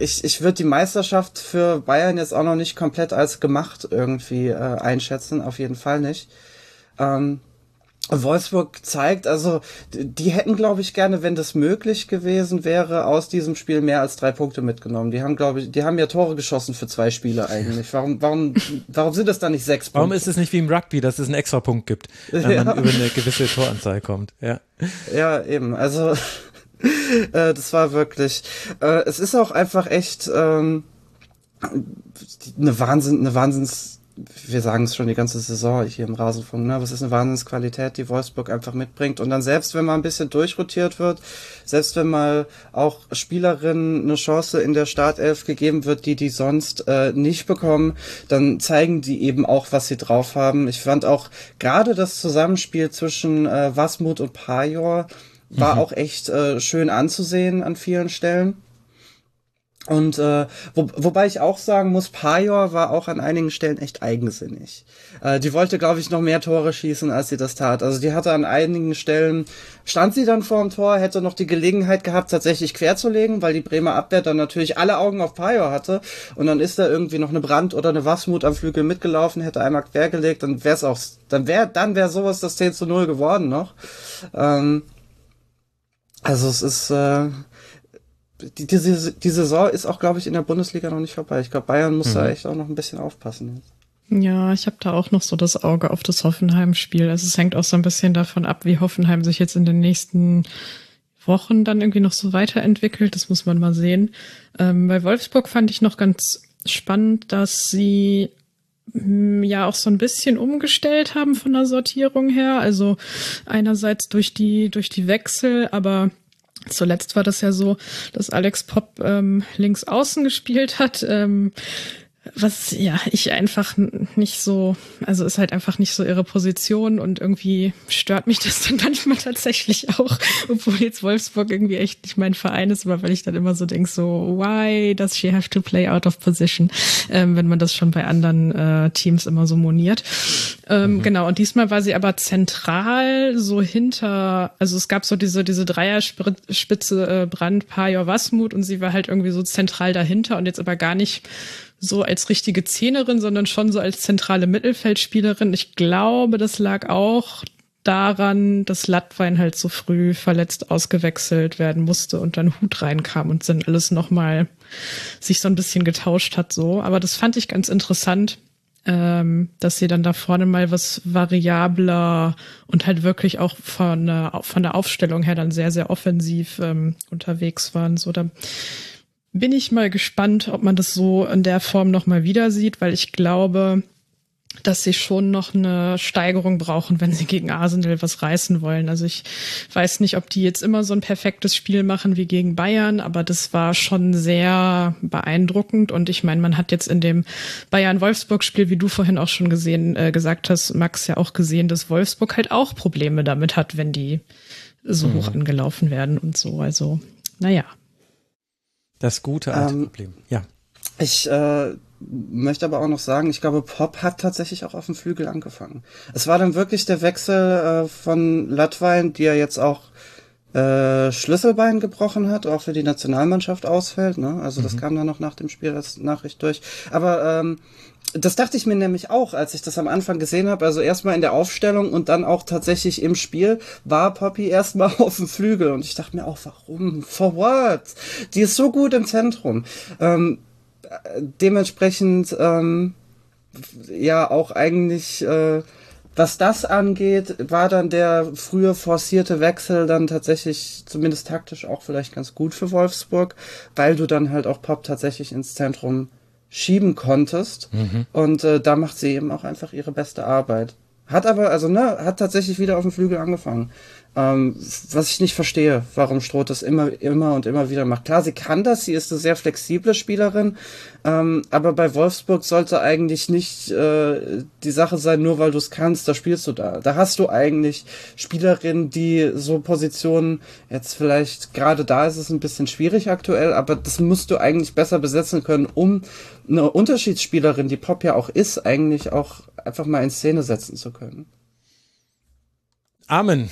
C: ich, ich würde die Meisterschaft für Bayern jetzt auch noch nicht komplett als gemacht irgendwie äh, einschätzen, auf jeden Fall nicht. Ähm, Wolfsburg zeigt, also die hätten, glaube ich, gerne, wenn das möglich gewesen wäre, aus diesem Spiel mehr als drei Punkte mitgenommen. Die haben, glaube ich, die haben ja Tore geschossen für zwei Spiele eigentlich. Warum, warum, warum sind das dann nicht sechs
A: Punkte? Warum ist es nicht wie im Rugby, dass es einen extra Punkt gibt, wenn ja. man über eine gewisse Toranzahl kommt? Ja,
C: ja eben. Also (laughs) äh, das war wirklich. Äh, es ist auch einfach echt ähm, eine Wahnsinn, eine Wahnsinns wir sagen es schon die ganze Saison hier im Rasenfunk, ne? Was ist eine Wahnsinnsqualität, die Wolfsburg einfach mitbringt. Und dann selbst, wenn mal ein bisschen durchrotiert wird, selbst wenn mal auch Spielerinnen eine Chance in der Startelf gegeben wird, die die sonst äh, nicht bekommen, dann zeigen die eben auch, was sie drauf haben. Ich fand auch gerade das Zusammenspiel zwischen äh, Wasmut und Pajor war mhm. auch echt äh, schön anzusehen an vielen Stellen. Und äh, wo, wobei ich auch sagen muss, Pajor war auch an einigen Stellen echt eigensinnig. Äh, die wollte, glaube ich, noch mehr Tore schießen, als sie das tat. Also die hatte an einigen Stellen, stand sie dann vor dem Tor, hätte noch die Gelegenheit gehabt, tatsächlich querzulegen, weil die Bremer Abwehr dann natürlich alle Augen auf Pajor hatte. Und dann ist da irgendwie noch eine Brand oder eine Wasmut am Flügel mitgelaufen, hätte einmal quergelegt, dann wäre es auch, dann wäre dann wäre sowas das 10 zu 0 geworden noch. Ähm, also es ist... Äh, die, die, die Saison ist auch, glaube ich, in der Bundesliga noch nicht vorbei. Ich glaube, Bayern muss mhm. da echt auch noch ein bisschen aufpassen.
B: Ja, ich habe da auch noch so das Auge auf das Hoffenheim-Spiel. Also es hängt auch so ein bisschen davon ab, wie Hoffenheim sich jetzt in den nächsten Wochen dann irgendwie noch so weiterentwickelt. Das muss man mal sehen. Ähm, bei Wolfsburg fand ich noch ganz spannend, dass sie hm, ja auch so ein bisschen umgestellt haben von der Sortierung her. Also einerseits durch die, durch die Wechsel, aber Zuletzt war das ja so, dass Alex Pop ähm, links außen gespielt hat. Ähm, was ja ich einfach nicht so, also ist halt einfach nicht so ihre Position und irgendwie stört mich das (laughs) dann manchmal tatsächlich auch, obwohl jetzt Wolfsburg irgendwie echt nicht mein Verein ist, aber weil ich dann immer so denke, so why does she have to play out of position, ähm, wenn man das schon bei anderen äh, Teams immer so moniert. Ähm, mhm. Genau, und diesmal war sie aber zentral so hinter, also es gab so diese diese Dreierspitze äh, Brand, Pajor, Wasmut und sie war halt irgendwie so zentral dahinter und jetzt aber gar nicht so als richtige Zehnerin, sondern schon so als zentrale Mittelfeldspielerin. Ich glaube, das lag auch daran, dass Latwein halt so früh verletzt ausgewechselt werden musste und dann Hut reinkam und dann alles nochmal sich so ein bisschen getauscht hat so. Aber das fand ich ganz interessant, ähm, dass sie dann da vorne mal was variabler und halt wirklich auch von, von der Aufstellung her dann sehr, sehr offensiv ähm, unterwegs waren. So, da bin ich mal gespannt, ob man das so in der Form nochmal wieder sieht, weil ich glaube, dass sie schon noch eine Steigerung brauchen, wenn sie gegen Arsenal was reißen wollen. Also ich weiß nicht, ob die jetzt immer so ein perfektes Spiel machen wie gegen Bayern, aber das war schon sehr beeindruckend. Und ich meine, man hat jetzt in dem Bayern-Wolfsburg-Spiel, wie du vorhin auch schon gesehen, äh, gesagt hast, Max ja auch gesehen, dass Wolfsburg halt auch Probleme damit hat, wenn die so mhm. hoch angelaufen werden und so. Also, naja.
A: Das gute alte ähm, Problem, ja.
C: Ich äh, möchte aber auch noch sagen, ich glaube, Pop hat tatsächlich auch auf dem Flügel angefangen. Es war dann wirklich der Wechsel äh, von Latwein, die ja jetzt auch äh, Schlüsselbein gebrochen hat, auch für die Nationalmannschaft ausfällt. Ne? Also mhm. das kam dann noch nach dem Spiel als Nachricht durch. Aber ähm, das dachte ich mir nämlich auch, als ich das am Anfang gesehen habe. Also erstmal in der Aufstellung und dann auch tatsächlich im Spiel war Poppy erstmal (laughs) auf dem Flügel. Und ich dachte mir auch, warum? For what? Die ist so gut im Zentrum. Ähm, dementsprechend, ähm, ja, auch eigentlich, äh, was das angeht, war dann der frühe forcierte Wechsel dann tatsächlich zumindest taktisch auch vielleicht ganz gut für Wolfsburg, weil du dann halt auch Pop tatsächlich ins Zentrum schieben konntest. Mhm. Und äh, da macht sie eben auch einfach ihre beste Arbeit. Hat aber, also ne, hat tatsächlich wieder auf dem Flügel angefangen. Ähm, was ich nicht verstehe, warum Stroh das immer, immer und immer wieder macht. Klar, sie kann das, sie ist eine sehr flexible Spielerin, ähm, aber bei Wolfsburg sollte eigentlich nicht äh, die Sache sein, nur weil du es kannst, da spielst du da. Da hast du eigentlich Spielerinnen, die so Positionen, jetzt vielleicht gerade da ist es ein bisschen schwierig aktuell, aber das musst du eigentlich besser besetzen können, um eine Unterschiedsspielerin, die Pop ja auch ist, eigentlich auch einfach mal in Szene setzen zu können.
A: Amen.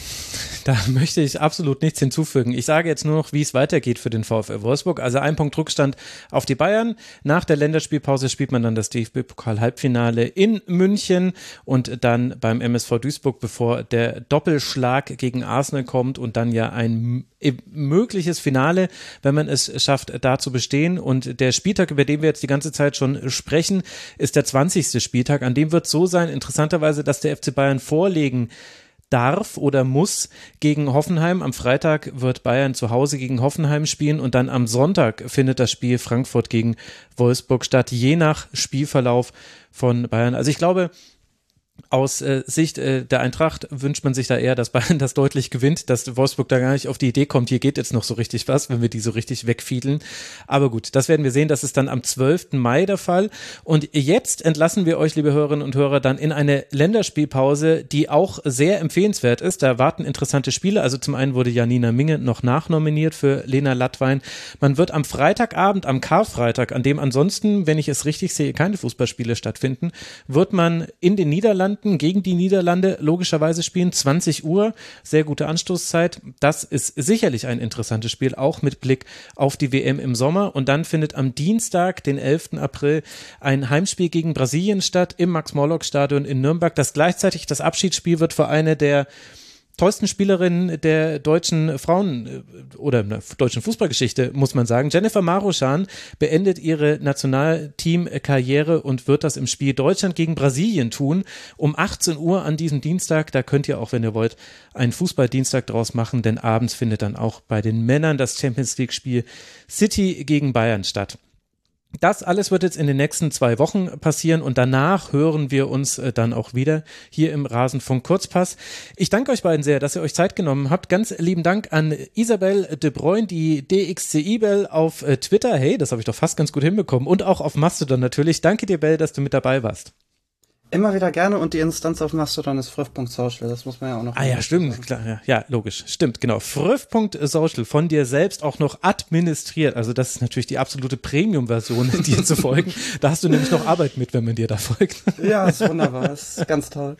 A: Da (laughs) möchte ich absolut nichts hinzufügen. Ich sage jetzt nur noch, wie es weitergeht für den VfL Wolfsburg. Also ein Punkt Rückstand auf die Bayern. Nach der Länderspielpause spielt man dann das DFB-Pokal-Halbfinale in München und dann beim MSV Duisburg, bevor der Doppelschlag gegen Arsenal kommt und dann ja ein mögliches Finale, wenn man es schafft, da zu bestehen. Und der Spieltag, über den wir jetzt die ganze Zeit schon sprechen, ist der 20. Spieltag. An dem wird so sein, interessanterweise, dass der FC Bayern vorlegen darf oder muss gegen Hoffenheim. Am Freitag wird Bayern zu Hause gegen Hoffenheim spielen und dann am Sonntag findet das Spiel Frankfurt gegen Wolfsburg statt, je nach Spielverlauf von Bayern. Also ich glaube, aus äh, Sicht äh, der Eintracht wünscht man sich da eher, dass Bayern (laughs) das deutlich gewinnt, dass Wolfsburg da gar nicht auf die Idee kommt, hier geht jetzt noch so richtig was, wenn wir die so richtig wegfiedeln. Aber gut, das werden wir sehen. Das ist dann am 12. Mai der Fall. Und jetzt entlassen wir euch, liebe Hörerinnen und Hörer, dann in eine Länderspielpause, die auch sehr empfehlenswert ist. Da warten interessante Spiele. Also zum einen wurde Janina Minge noch nachnominiert für Lena Lattwein. Man wird am Freitagabend, am Karfreitag, an dem ansonsten, wenn ich es richtig sehe, keine Fußballspiele stattfinden, wird man in den Niederlanden Niederlanden gegen die Niederlande logischerweise spielen. 20 Uhr, sehr gute Anstoßzeit. Das ist sicherlich ein interessantes Spiel, auch mit Blick auf die WM im Sommer. Und dann findet am Dienstag, den 11. April, ein Heimspiel gegen Brasilien statt im Max-Morlock-Stadion in Nürnberg, das gleichzeitig das Abschiedsspiel wird für eine der tollsten Spielerin der deutschen Frauen äh, oder der deutschen Fußballgeschichte, muss man sagen. Jennifer Maruschan beendet ihre Nationalteam-Karriere und wird das im Spiel Deutschland gegen Brasilien tun. Um 18 Uhr an diesem Dienstag, da könnt ihr auch, wenn ihr wollt, einen Fußballdienstag draus machen, denn abends findet dann auch bei den Männern das Champions League-Spiel City gegen Bayern statt. Das alles wird jetzt in den nächsten zwei Wochen passieren und danach hören wir uns äh, dann auch wieder hier im Rasenfunk Kurzpass. Ich danke euch beiden sehr, dass ihr euch Zeit genommen habt. Ganz lieben Dank an Isabel de Bruyne, die DXCI-Bell auf äh, Twitter. Hey, das habe ich doch fast ganz gut hinbekommen. Und auch auf Mastodon natürlich. Danke dir, Bell, dass du mit dabei warst.
C: Immer wieder gerne und die Instanz auf Mastodon ist früff.social, das muss man ja auch noch.
A: Ah ja, stimmt, klar, ja, ja, logisch, stimmt, genau. Früff.social von dir selbst auch noch administriert, also das ist natürlich die absolute Premium-Version, (laughs) dir zu folgen. Da hast du nämlich noch Arbeit mit, wenn man dir da folgt.
C: Ja, ist wunderbar, (laughs) ist ganz toll.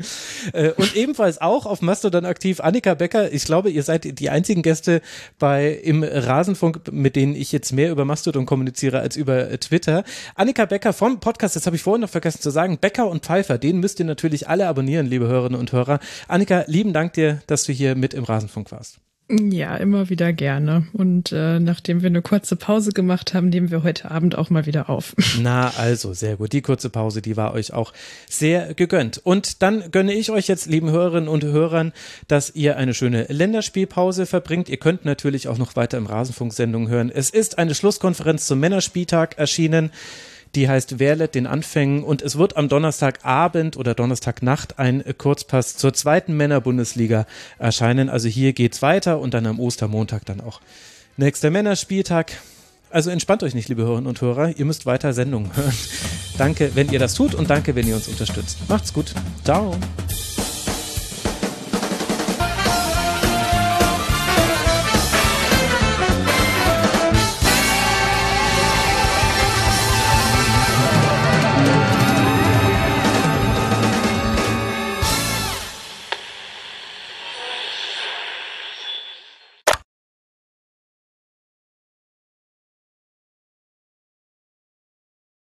A: Äh, und ebenfalls auch auf Mastodon aktiv Annika Becker. Ich glaube, ihr seid die einzigen Gäste bei im Rasenfunk, mit denen ich jetzt mehr über Mastodon kommuniziere als über Twitter. Annika Becker vom Podcast, das habe ich vorhin noch vergessen zu sagen, Becker und Pfeiffer den müsst ihr natürlich alle abonnieren, liebe Hörerinnen und Hörer. Annika, lieben Dank dir, dass du hier mit im Rasenfunk warst.
B: Ja, immer wieder gerne. Und äh, nachdem wir eine kurze Pause gemacht haben, nehmen wir heute Abend auch mal wieder auf. (laughs)
A: Na, also sehr gut. Die kurze Pause, die war euch auch sehr gegönnt. Und dann gönne ich euch jetzt, lieben Hörerinnen und Hörern, dass ihr eine schöne Länderspielpause verbringt. Ihr könnt natürlich auch noch weiter im Rasenfunk-Sendung hören. Es ist eine Schlusskonferenz zum Männerspieltag erschienen. Die heißt Wer lädt den Anfängen und es wird am Donnerstagabend oder Donnerstagnacht ein Kurzpass zur zweiten Männerbundesliga erscheinen. Also hier geht's weiter und dann am Ostermontag dann auch nächster Männerspieltag. Also entspannt euch nicht, liebe Hörerinnen und Hörer. Ihr müsst weiter Sendungen hören. danke, wenn ihr das tut und danke, wenn ihr uns unterstützt. Macht's gut. Ciao.